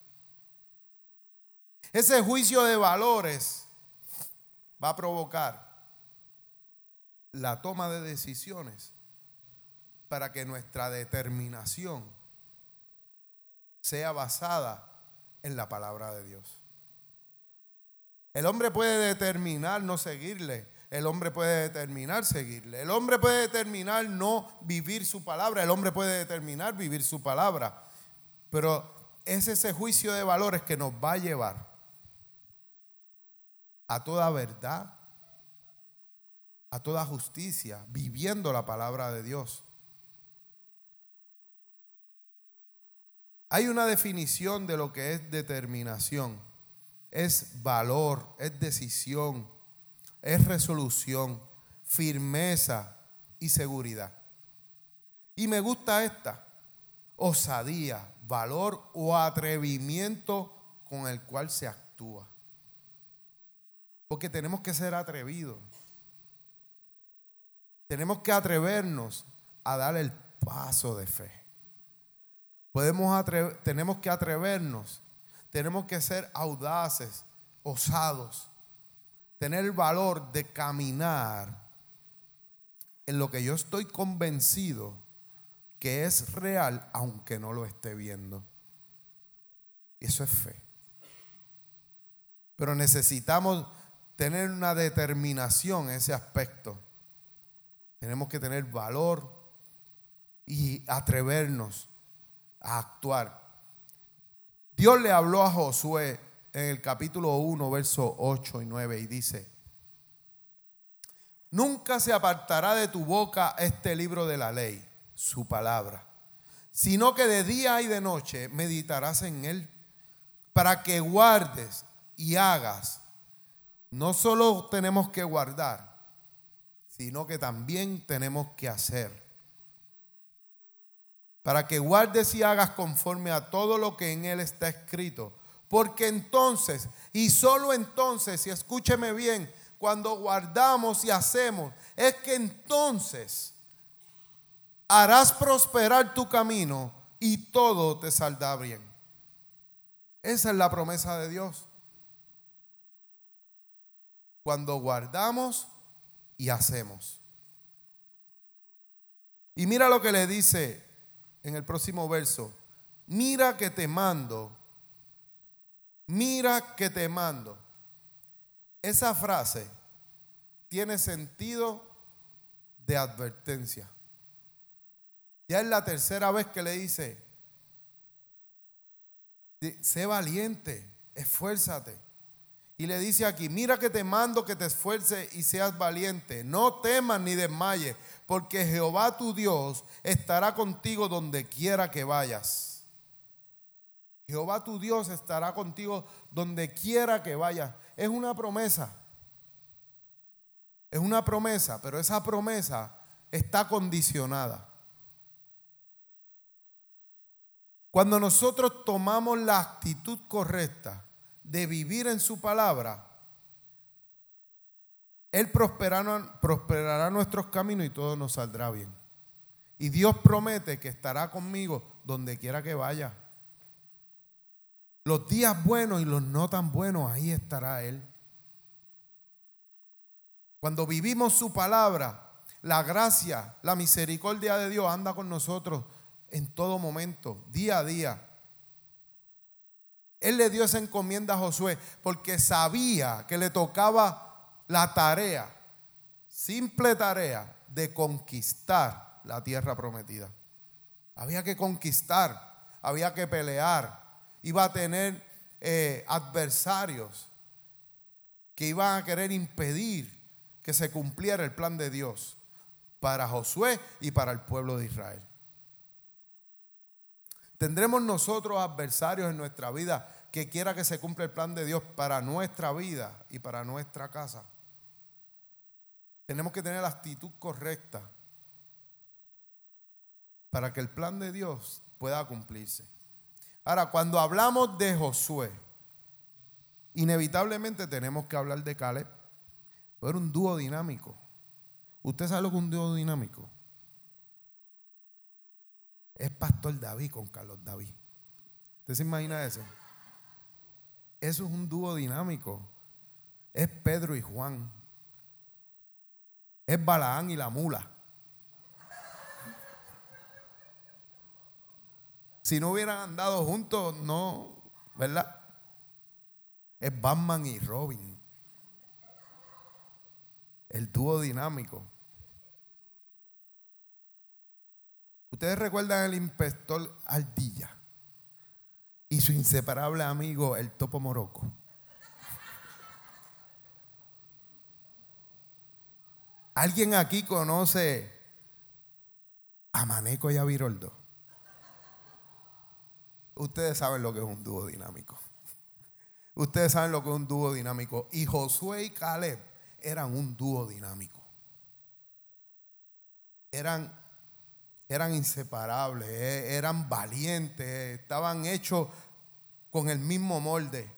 Ese juicio de valores va a provocar la toma de decisiones para que nuestra determinación sea basada en la palabra de Dios. El hombre puede determinar no seguirle, el hombre puede determinar seguirle, el hombre puede determinar no vivir su palabra, el hombre puede determinar vivir su palabra, pero es ese juicio de valores que nos va a llevar a toda verdad, a toda justicia, viviendo la palabra de Dios. Hay una definición de lo que es determinación. Es valor, es decisión, es resolución, firmeza y seguridad. Y me gusta esta, osadía, valor o atrevimiento con el cual se actúa. Porque tenemos que ser atrevidos. Tenemos que atrevernos a dar el paso de fe. Podemos tenemos que atrevernos, tenemos que ser audaces, osados, tener el valor de caminar en lo que yo estoy convencido que es real, aunque no lo esté viendo. Eso es fe. Pero necesitamos tener una determinación en ese aspecto. Tenemos que tener valor y atrevernos a actuar. Dios le habló a Josué en el capítulo 1, versos 8 y 9 y dice, nunca se apartará de tu boca este libro de la ley, su palabra, sino que de día y de noche meditarás en él para que guardes y hagas. No solo tenemos que guardar, sino que también tenemos que hacer. Para que guardes y hagas conforme a todo lo que en él está escrito. Porque entonces, y solo entonces, y escúcheme bien, cuando guardamos y hacemos, es que entonces harás prosperar tu camino y todo te saldrá bien. Esa es la promesa de Dios. Cuando guardamos y hacemos. Y mira lo que le dice en el próximo verso. Mira que te mando. Mira que te mando. Esa frase tiene sentido de advertencia. Ya es la tercera vez que le dice, sé valiente, esfuérzate. Y le dice aquí, mira que te mando que te esfuerces y seas valiente. No temas ni desmayes, porque Jehová tu Dios estará contigo donde quiera que vayas. Jehová tu Dios estará contigo donde quiera que vayas. Es una promesa. Es una promesa, pero esa promesa está condicionada. Cuando nosotros tomamos la actitud correcta de vivir en su palabra, Él prosperará, nuestros caminos y todo nos saldrá bien. Y Dios promete que estará conmigo donde quiera que vaya. Los días buenos y los no tan buenos, ahí estará Él. Cuando vivimos su palabra, la gracia, la misericordia de Dios anda con nosotros en todo momento, día a día. Él le dio esa encomienda a Josué porque sabía que le tocaba la tarea, simple tarea, de conquistar la tierra prometida. Había que conquistar, había que pelear, iba a tener eh, adversarios que iban a querer impedir que se cumpliera el plan de Dios para Josué y para el pueblo de Israel. Tendremos nosotros adversarios en nuestra vida que quiera que se cumpla el plan de Dios para nuestra vida y para nuestra casa. Tenemos que tener la actitud correcta para que el plan de Dios pueda cumplirse. Ahora, cuando hablamos de Josué, inevitablemente tenemos que hablar de Caleb. Era un dúo dinámico. ¿Usted sabe lo que es un dúo dinámico? Es Pastor David con Carlos David. ¿Usted se imagina eso? Eso es un dúo dinámico. Es Pedro y Juan. Es Balaán y la mula. Si no hubieran andado juntos, no, ¿verdad? Es Batman y Robin. El dúo dinámico. Ustedes recuerdan el inspector Ardilla y su inseparable amigo el Topo Moroco. ¿Alguien aquí conoce a Maneco y a Viroldo? Ustedes saben lo que es un dúo dinámico. Ustedes saben lo que es un dúo dinámico. Y Josué y Caleb eran un dúo dinámico. Eran eran inseparables, eh, eran valientes, estaban hechos con el mismo molde.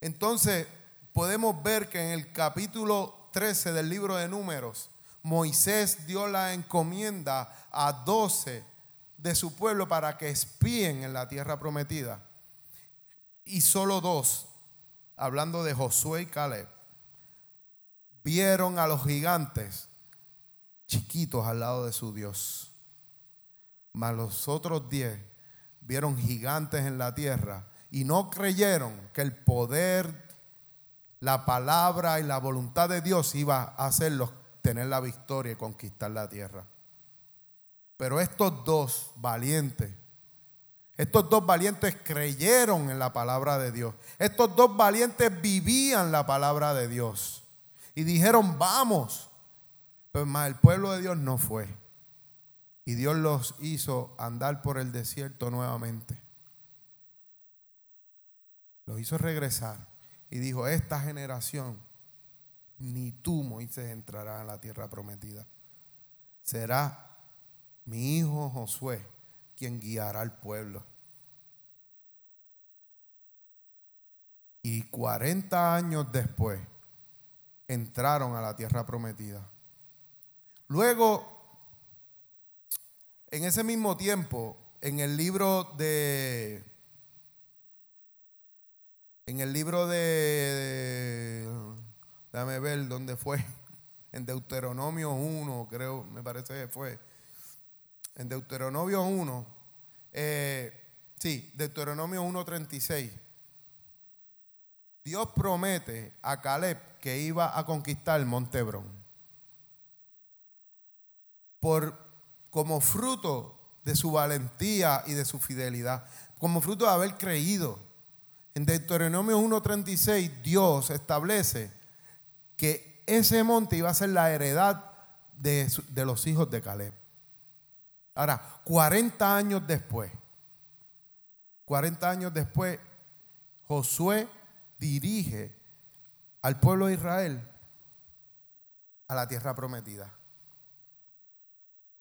Entonces, podemos ver que en el capítulo 13 del libro de números, Moisés dio la encomienda a 12 de su pueblo para que espíen en la tierra prometida. Y solo dos, hablando de Josué y Caleb, vieron a los gigantes chiquitos al lado de su Dios. Mas los otros diez vieron gigantes en la tierra y no creyeron que el poder, la palabra y la voluntad de Dios iba a hacerlos tener la victoria y conquistar la tierra. Pero estos dos valientes, estos dos valientes creyeron en la palabra de Dios. Estos dos valientes vivían la palabra de Dios. Y dijeron, vamos, pues más el pueblo de Dios no fue. Y Dios los hizo andar por el desierto nuevamente. Los hizo regresar. Y dijo, esta generación, ni tú, Moisés, entrarás en la tierra prometida. Será mi hijo Josué quien guiará al pueblo. Y 40 años después entraron a la tierra prometida. Luego, en ese mismo tiempo, en el libro de. En el libro de. Déjame ver dónde fue. En Deuteronomio 1, creo, me parece que fue. En Deuteronomio 1. Eh, sí, Deuteronomio 1.36. Dios promete a Caleb que iba a conquistar Montebrón por, como fruto de su valentía y de su fidelidad, como fruto de haber creído En Deuteronomio 1.36 Dios establece que ese monte iba a ser la heredad de, los hijos de Caleb. Ahora, 40 años después, 40 años después, Josué dirige al pueblo de Israel a la tierra prometida.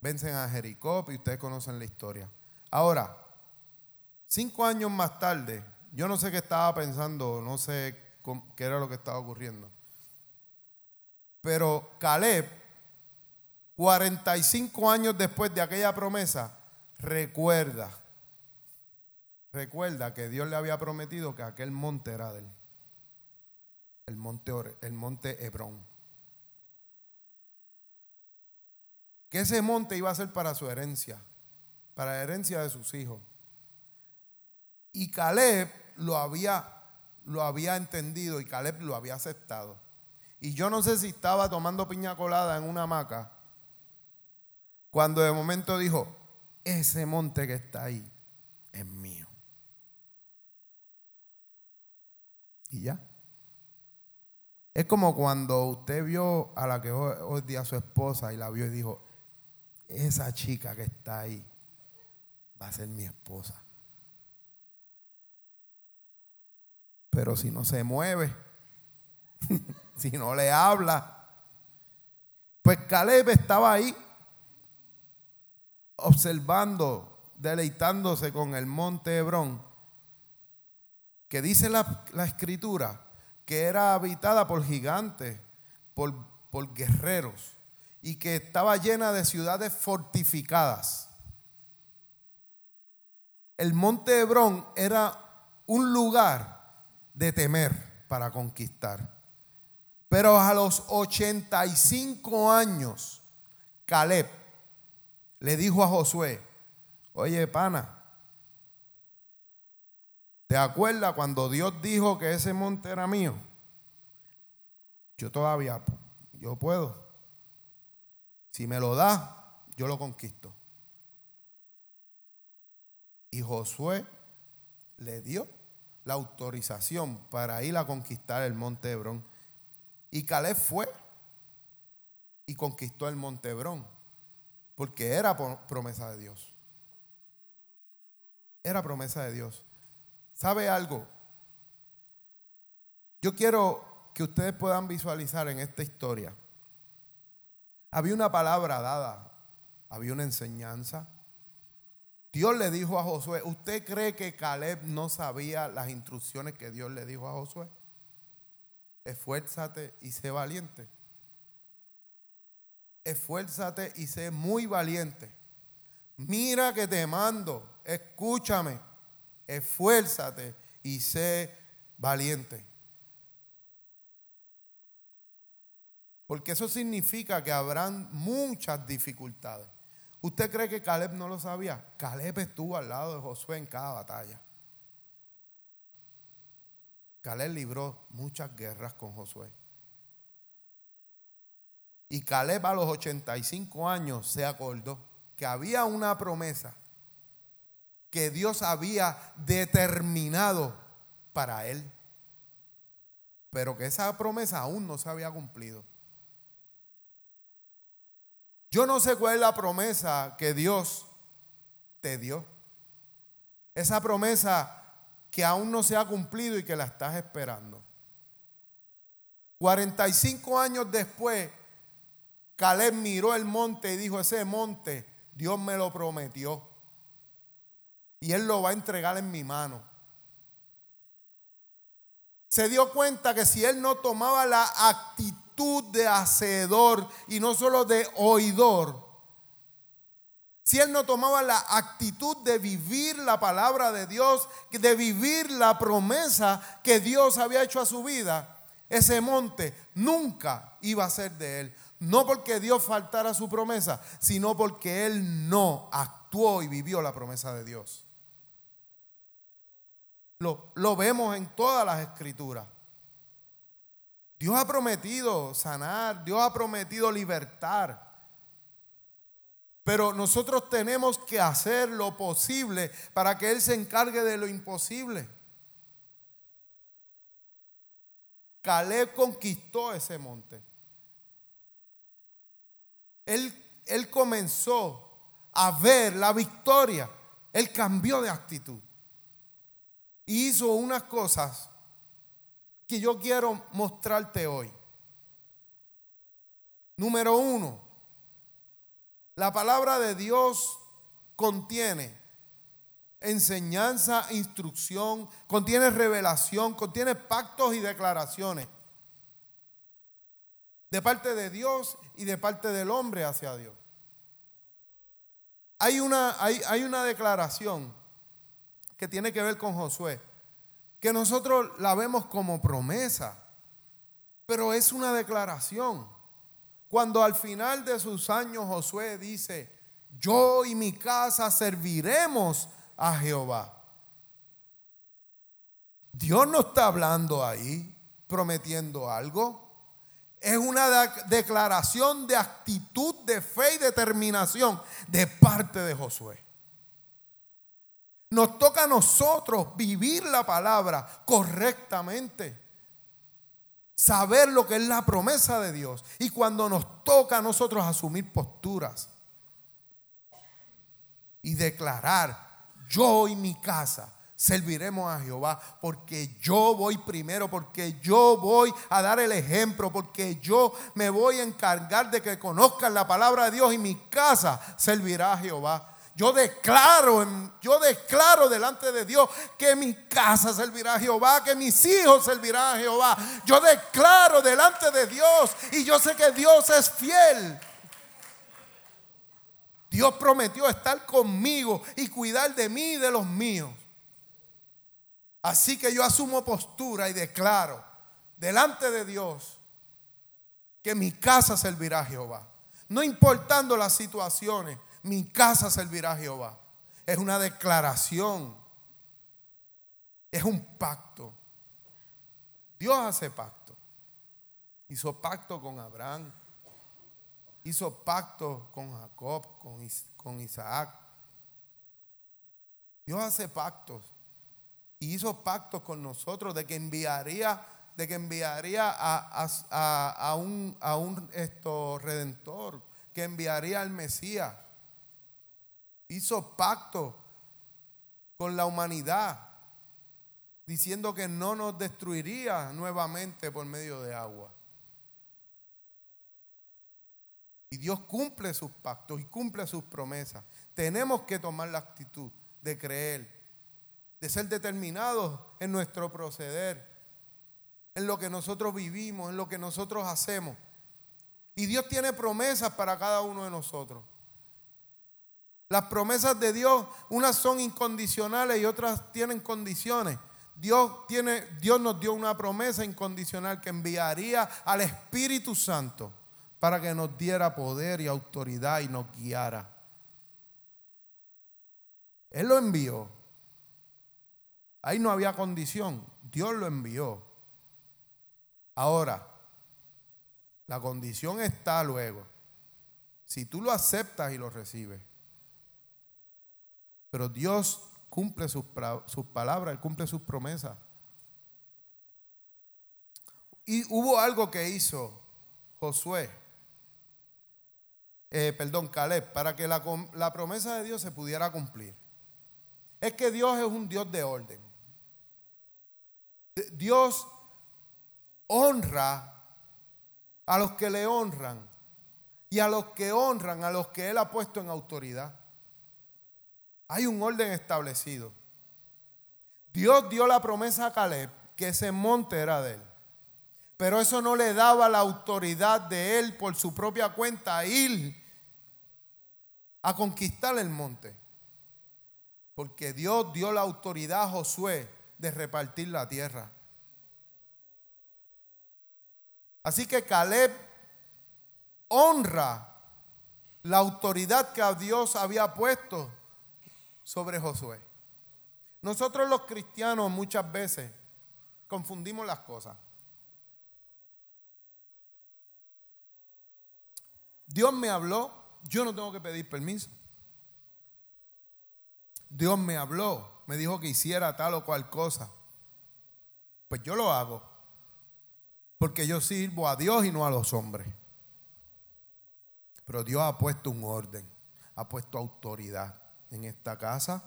Vencen a Jericó y ustedes conocen la historia. Ahora, cinco años más tarde, yo no sé qué estaba pensando, no sé qué era lo que estaba ocurriendo. Pero Caleb, 45 años después de aquella promesa, recuerda, recuerda que Dios le había prometido que aquel monte era de él. El monte, el monte Hebrón. Que ese monte iba a ser para su herencia, para la herencia de sus hijos. Y Caleb lo había, lo había entendido y Caleb lo había aceptado. Y yo no sé si estaba tomando piña colada en una hamaca cuando de momento dijo, ese monte que está ahí es mío. Y ya. Es como cuando usted vio a la que hoy día su esposa y la vio y dijo, esa chica que está ahí va a ser mi esposa. Pero si no se mueve, si no le habla, pues Caleb estaba ahí observando, deleitándose con el monte Hebrón, que dice la, escritura que era habitada por gigantes, por, por guerreros, y que estaba llena de ciudades fortificadas. El monte Hebrón era un lugar de temer para conquistar. Pero a los 85 años, Caleb le dijo a Josué, oye pana, ¿te acuerdas cuando Dios dijo que ese monte era mío? Yo todavía, yo puedo. Si me lo da, yo lo conquisto. Y Josué le dio la autorización para ir a conquistar el monte Hebrón. Y Caleb fue y conquistó el monte Hebrón, porque era promesa de Dios. Era promesa de Dios. ¿Sabe algo? Yo quiero que ustedes puedan visualizar en esta historia. Había una palabra dada, había una enseñanza, Dios le dijo a Josué, ¿usted cree que Caleb no sabía las instrucciones que Dios le dijo a Josué? Esfuérzate y sé valiente. Esfuérzate y sé muy valiente. Mira que te mando, escúchame, esfuérzate y sé valiente. Porque eso significa que habrán muchas dificultades. ¿Usted cree que Caleb no lo sabía? Caleb estuvo al lado de Josué en cada batalla. Caleb libró muchas guerras con Josué. Y Caleb a los 85 años se acordó que había una promesa que Dios había determinado para él, pero que esa promesa aún no se había cumplido. Yo no sé cuál es la promesa que Dios te dio. Esa promesa que aún no se ha cumplido y que la estás esperando. 45 años después, Caleb miró el monte y dijo, ese monte Dios me lo prometió. Y Él lo va a entregar en mi mano. Se dio cuenta que si Él no tomaba la actitud de hacedor y no solo de oidor. Si él no tomaba la actitud de vivir la palabra de Dios, de vivir la promesa que Dios había hecho a su vida, ese monte nunca iba a ser de él. No porque Dios faltara su promesa, sino porque él no actuó y vivió la promesa de Dios. Lo, lo vemos en todas las escrituras. Dios ha prometido sanar, Dios ha prometido libertar. Pero nosotros tenemos que hacer lo posible para que Él se encargue de lo imposible. Caleb conquistó ese monte. Él, él comenzó a ver la victoria. Él cambió de actitud. Y hizo unas cosas que yo quiero mostrarte hoy. Número uno, la palabra de Dios contiene enseñanza, instrucción, contiene revelación, contiene pactos y declaraciones de parte de Dios y de parte del hombre hacia Dios. Hay una, hay, hay una declaración que tiene que ver con Josué, que nosotros la vemos como promesa, pero es una declaración. Cuando al final de sus años Josué dice, yo y mi casa serviremos a Jehová. Dios no está hablando ahí, prometiendo algo. Es una declaración de actitud de fe y determinación de parte de Josué. Nos toca a nosotros vivir la palabra correctamente. Saber lo que es la promesa de Dios. Y cuando nos toca a nosotros asumir posturas y declarar yo y mi casa serviremos a Jehová porque yo voy primero, porque yo voy a dar el ejemplo, porque yo me voy a encargar de que conozcan la palabra de Dios y mi casa servirá a Jehová. Yo declaro, yo declaro delante de Dios que mi casa servirá a Jehová, que mis hijos servirán a Jehová. Yo declaro delante de Dios y yo sé que Dios es fiel. Dios prometió estar conmigo y cuidar de mí y de los míos. Así que yo asumo postura y declaro delante de Dios que mi casa servirá a Jehová. No importando las situaciones, mi casa servirá a Jehová. Es una declaración. Es un pacto. Dios hace pacto. Hizo pacto con Abraham, hizo pacto con Jacob, con, Isaac. Dios hace pactos y hizo pactos con nosotros de que enviaría, de que enviaría a, un, a un esto, redentor, que enviaría al Mesías. Hizo pacto con la humanidad, diciendo que no nos destruiría nuevamente por medio de agua. Y Dios cumple sus pactos y cumple sus promesas. Tenemos que tomar la actitud de creer, de ser determinados en nuestro proceder, en lo que nosotros vivimos, en lo que nosotros hacemos. Y Dios tiene promesas para cada uno de nosotros. Las promesas de Dios, unas son incondicionales y otras tienen condiciones. Dios, tiene, Dios nos dio una promesa incondicional que enviaría al Espíritu Santo para que nos diera poder y autoridad y nos guiara. Él lo envió. Ahí no había condición. Dios lo envió. Ahora, la condición está luego. Si tú lo aceptas y lo recibes. Pero Dios cumple sus, sus palabras, Él cumple sus promesas. Y hubo algo que hizo Josué eh, perdón, Caleb, para que la, la promesa de Dios se pudiera cumplir. Es que Dios es un Dios de orden. Dios honra a los que le honran y a los que honran, a los que Él ha puesto en autoridad. Hay un orden establecido. Dios dio la promesa a Caleb que ese monte era de él. Pero eso no le daba la autoridad de él por su propia cuenta a ir a conquistar el monte. Porque Dios dio la autoridad a Josué de repartir la tierra. Así que Caleb honra la autoridad que Dios había puesto sobre Josué. Nosotros los cristianos muchas veces confundimos las cosas. Dios me habló, yo no tengo que pedir permiso. Dios me habló, me dijo que hiciera tal o cual cosa. Pues yo lo hago. porque yo sirvo a Dios y no a los hombres. Pero Dios ha puesto un orden, ha puesto autoridad en esta casa,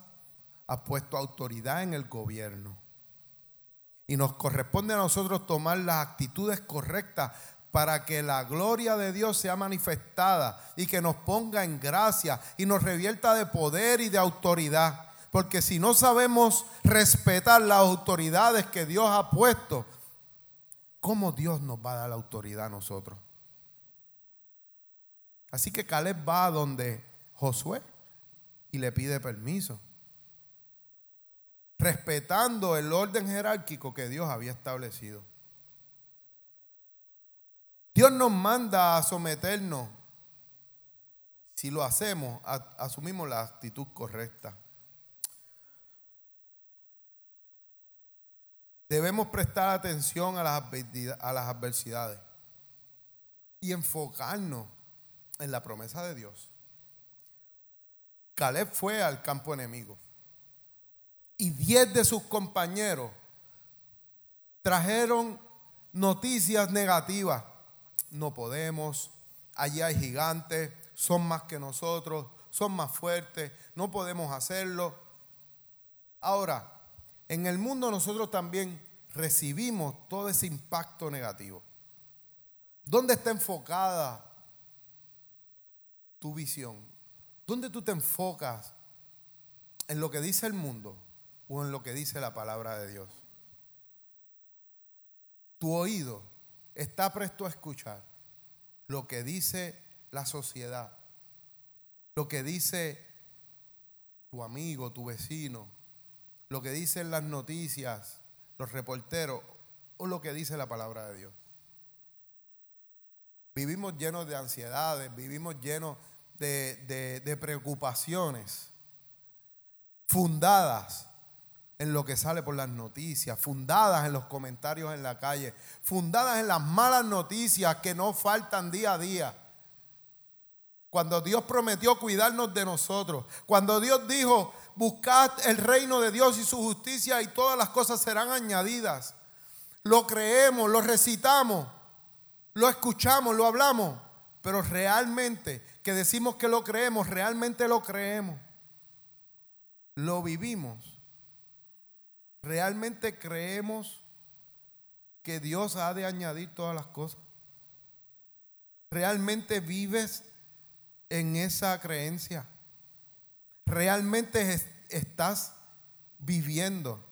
ha puesto autoridad en el gobierno. Y nos corresponde a nosotros tomar las actitudes correctas para que la gloria de Dios sea manifestada y que nos ponga en gracia y nos revierta de poder y de autoridad. Porque si no sabemos respetar las autoridades que Dios ha puesto, ¿cómo Dios nos va a dar la autoridad a nosotros? Así que Caleb va a donde Josué y le pide permiso, respetando el orden jerárquico que Dios había establecido. Dios nos manda a someternos. Si lo hacemos, asumimos la actitud correcta. Debemos prestar atención a las, adversidades y enfocarnos en la promesa de Dios. Caleb fue al campo enemigo y diez de sus compañeros trajeron noticias negativas no podemos, allí hay gigantes, son más que nosotros, son más fuertes, no podemos hacerlo. Ahora, en el mundo nosotros también recibimos todo ese impacto negativo. ¿Dónde está enfocada tu visión? ¿Dónde tú te enfocas? ¿En lo que dice el mundo o en lo que dice la palabra de Dios? Tu oído está presto a escuchar lo que dice la sociedad, lo que dice tu amigo, tu vecino, lo que dicen las noticias, los reporteros o lo que dice la palabra de Dios. Vivimos llenos de ansiedades, vivimos llenos de, de preocupaciones fundadas en lo que sale por las noticias, fundadas en los comentarios en la calle, fundadas en las malas noticias que no faltan día a día. Cuando Dios prometió cuidarnos de nosotros, cuando Dios dijo, buscad el reino de Dios y su justicia y todas las cosas serán añadidas. Lo creemos, lo recitamos, lo escuchamos, lo hablamos, pero realmente que decimos que lo creemos, realmente lo creemos. Lo vivimos. ¿Realmente creemos que Dios ha de añadir todas las cosas? ¿Realmente vives en esa creencia? ¿Realmente estás viviendo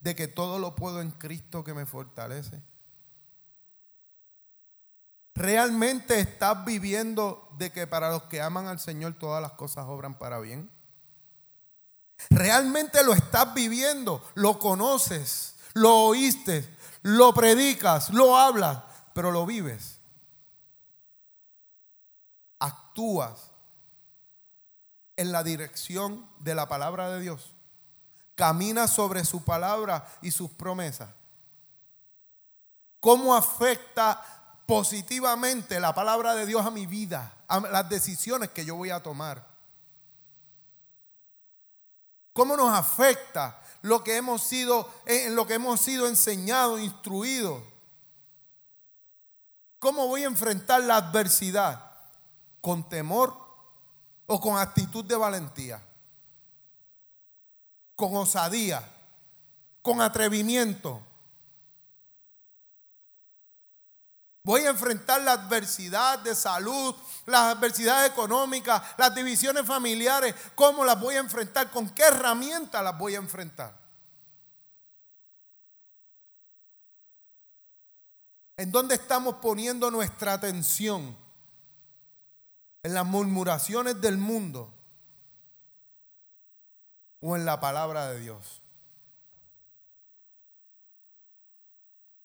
de que todo lo puedo en Cristo que me fortalece? ¿Realmente estás viviendo de que para los que aman al Señor todas las cosas obran para bien? Realmente lo estás viviendo, lo conoces, lo oíste, lo predicas, lo hablas, pero lo vives. Actúas en la dirección de la palabra de Dios. Caminas sobre su palabra y sus promesas. ¿Cómo afecta positivamente la palabra de Dios a mi vida, a las decisiones que yo voy a tomar? ¿Cómo nos afecta lo que hemos sido, en lo que hemos sido enseñados, instruidos? ¿Cómo voy a enfrentar la adversidad? ¿Con temor o con actitud de valentía? ¿Con osadía? ¿Con atrevimiento? Voy a enfrentar la adversidad de salud, las adversidades económicas, las divisiones familiares. ¿Cómo las voy a enfrentar? ¿Con qué herramienta las voy a enfrentar? ¿En dónde estamos poniendo nuestra atención? ¿En las murmuraciones del mundo? ¿O en la palabra de Dios?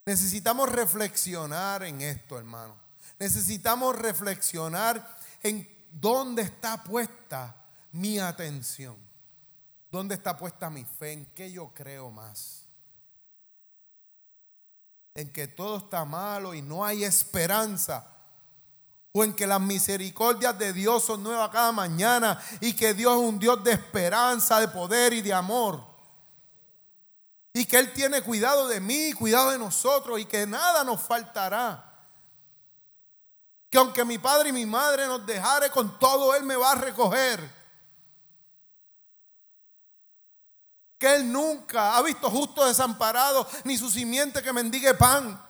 Necesitamos reflexionar en esto, hermano. Necesitamos reflexionar en dónde está puesta mi atención. ¿Dónde está puesta mi fe? ¿En qué yo creo más? En que todo está malo y no hay esperanza. O en que las misericordias de Dios son nuevas cada mañana y que Dios es un Dios de esperanza, de poder y de amor. Y que Él tiene cuidado de mí, cuidado de nosotros y que nada nos faltará. Que aunque mi padre y mi madre nos dejare con todo, Él me va a recoger. Que Él nunca ha visto justo desamparado, ni su simiente que mendigue pan.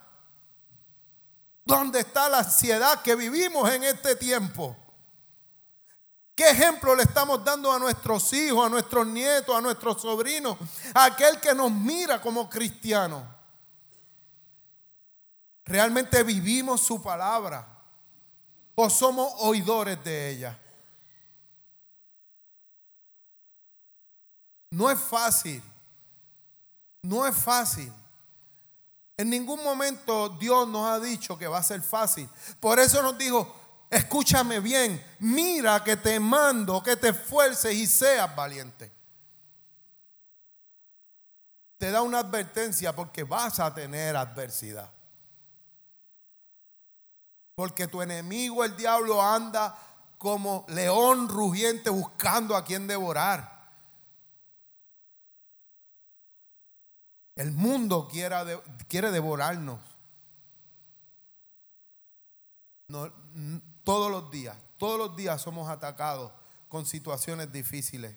¿Dónde está la ansiedad que vivimos en este tiempo? ¿Qué ejemplo le estamos dando a nuestros hijos, a nuestros nietos, a nuestros sobrinos? A aquel que nos mira como cristianos. ¿Realmente vivimos su palabra? ¿O somos oidores de ella? No es fácil. No es fácil. En ningún momento Dios nos ha dicho que va a ser fácil. Por eso nos dijo, escúchame bien, mira que te mando, que te esfuerces y seas valiente. Te da una advertencia porque vas a tener adversidad. Porque tu enemigo, el diablo, anda como león rugiente buscando a quien devorar. El mundo quiere, devorarnos. Todos los días, todos los días somos atacados con situaciones difíciles.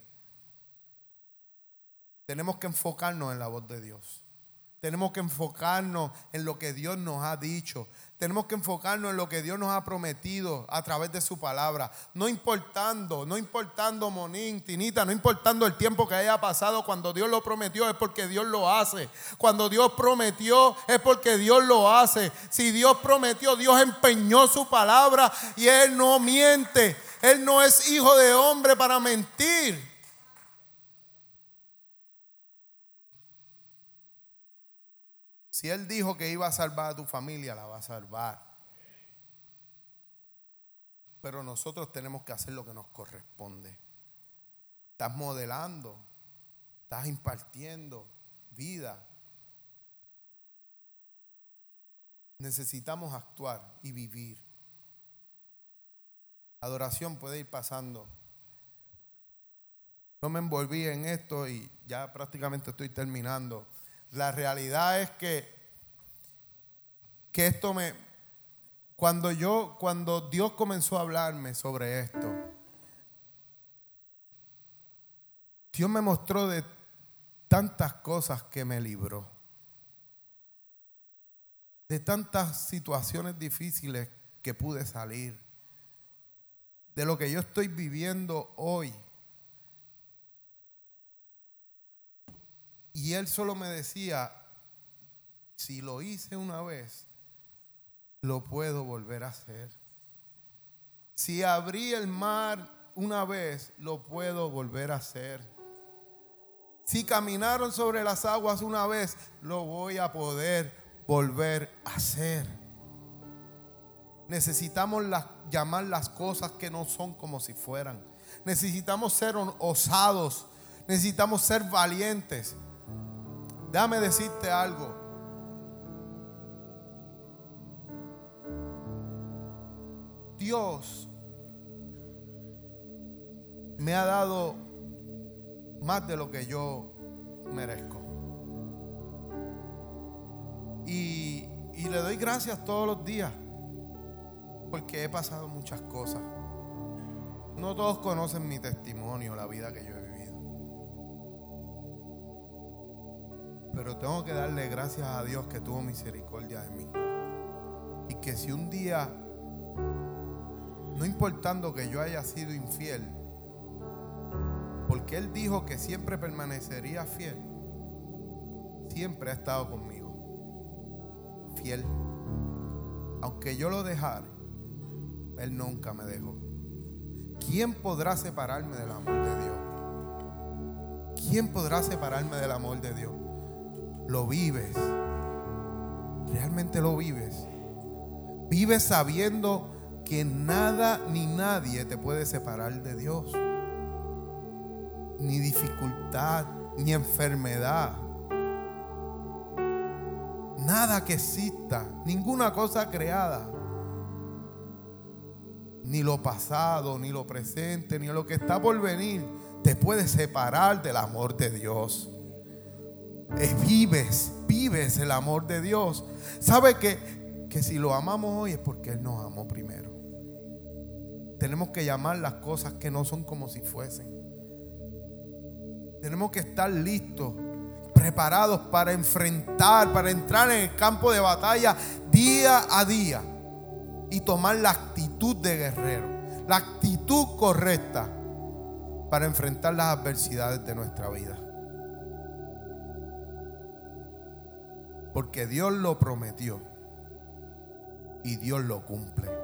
Tenemos que enfocarnos en la voz de Dios. Tenemos que enfocarnos en lo que Dios nos ha dicho. Tenemos que enfocarnos en lo que Dios nos ha prometido a través de su palabra. No importando, no importando Monín, Tinita, no importando el tiempo que haya pasado, cuando Dios lo prometió es porque Dios lo hace. Cuando Dios prometió es porque Dios lo hace. Si Dios prometió, Dios empeñó su palabra y Él no miente. Él no es hijo de hombre para mentir. Si Él dijo que iba a salvar a tu familia, la va a salvar. Pero nosotros tenemos que hacer lo que nos corresponde. Estás modelando, estás impartiendo vida. Necesitamos actuar y vivir. Adoración puede ir pasando. No me envolví en esto y ya prácticamente estoy terminando. La realidad es que, que esto me, cuando yo, cuando Dios comenzó a hablarme sobre esto, Dios me mostró de tantas cosas que me libró, de tantas situaciones difíciles que pude salir, de lo que yo estoy viviendo hoy. Y él solo me decía, si lo hice una vez, lo puedo volver a hacer. Si abrí el mar una vez, lo puedo volver a hacer. Si caminaron sobre las aguas una vez, lo voy a poder volver a hacer. Necesitamos llamar las cosas que no son como si fueran. Necesitamos ser osados. Necesitamos ser valientes. Déjame decirte algo. Dios me ha dado más de lo que yo merezco. Y, le doy gracias todos los días porque he pasado muchas cosas. No todos conocen mi testimonio, la vida que yo he Pero tengo que darle gracias a Dios que tuvo misericordia de mí. Y que si un día, no importando que yo haya sido infiel, porque Él dijo que siempre permanecería fiel, siempre ha estado conmigo. Fiel. Aunque yo lo dejara, Él nunca me dejó. ¿Quién podrá separarme del amor de Dios? ¿Quién podrá separarme del amor de Dios? lo vives. Realmente lo vives. Vives sabiendo que nada ni nadie te puede separar de Dios. Ni dificultad, ni enfermedad. Nada que exista, ninguna cosa creada. Ni lo pasado, ni lo presente, ni lo que está por venir te puede separar del amor de Dios. eh, vives, vives el amor de Dios. Sabe que, que si lo amamos hoy es porque Él nos amó primero. Tenemos que llamar las cosas que no son como si fuesen. Tenemos que estar listos, preparados para enfrentar, para entrar en el campo de batalla día a día y tomar la actitud de guerrero, la actitud correcta para enfrentar las adversidades de nuestra vida. Porque Dios lo prometió y Dios lo cumple.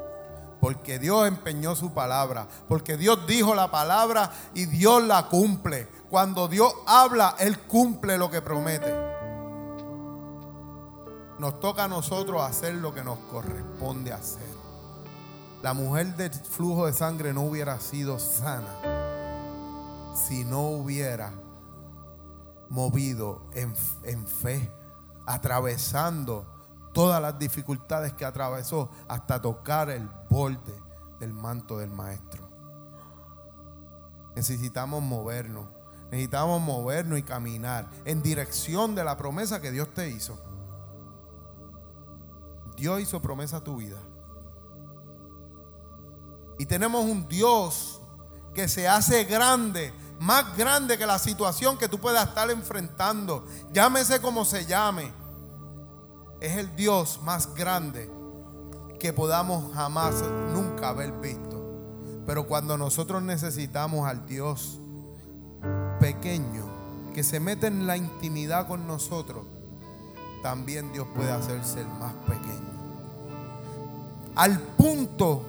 Porque Dios empeñó su palabra. Porque Dios dijo la palabra y Dios la cumple. Cuando Dios habla, Él cumple lo que promete. Nos toca a nosotros hacer lo que nos corresponde hacer. La mujer del flujo de sangre no hubiera sido sana si no hubiera movido en, en fe, atravesando todas las dificultades que atravesó hasta tocar el borde del manto del maestro. Necesitamos movernos, necesitamos movernos y caminar en dirección de la promesa que Dios te hizo. Dios hizo promesa a tu vida. Y tenemos un Dios que se hace grande, más grande que la situación que tú puedas estar enfrentando. Llámese como se llame. Es el Dios más grande que podamos jamás, nunca haber visto. Pero cuando nosotros necesitamos al Dios pequeño, que se mete en la intimidad con nosotros, también Dios puede hacerse el más pequeño. Al punto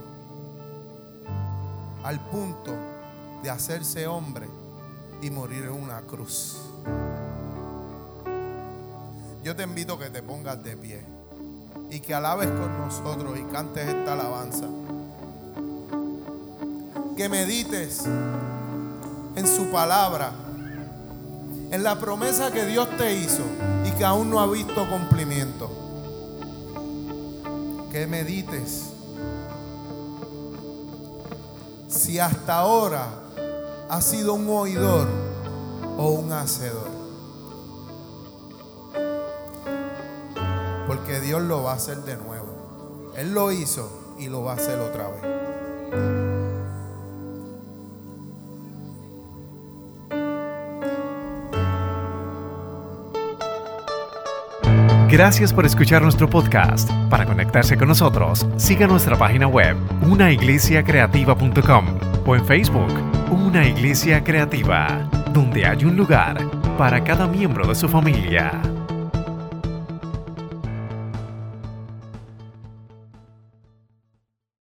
al punto de hacerse hombre y morir en una cruz. Yo te invito a que te pongas de pie y que alabes con nosotros y cantes esta alabanza. Que medites en su palabra, en la promesa que Dios te hizo y que aún no ha visto cumplimiento. Que medites si hasta ahora has sido un oidor o un hacedor. Porque Dios lo va a hacer de nuevo. Él lo hizo y lo va a hacer otra vez. Gracias por escuchar nuestro podcast. Para conectarse con nosotros, siga nuestra página web, unaiglesiacreativa.com o en Facebook, Una Iglesia Creativa, donde hay un lugar para cada miembro de su familia.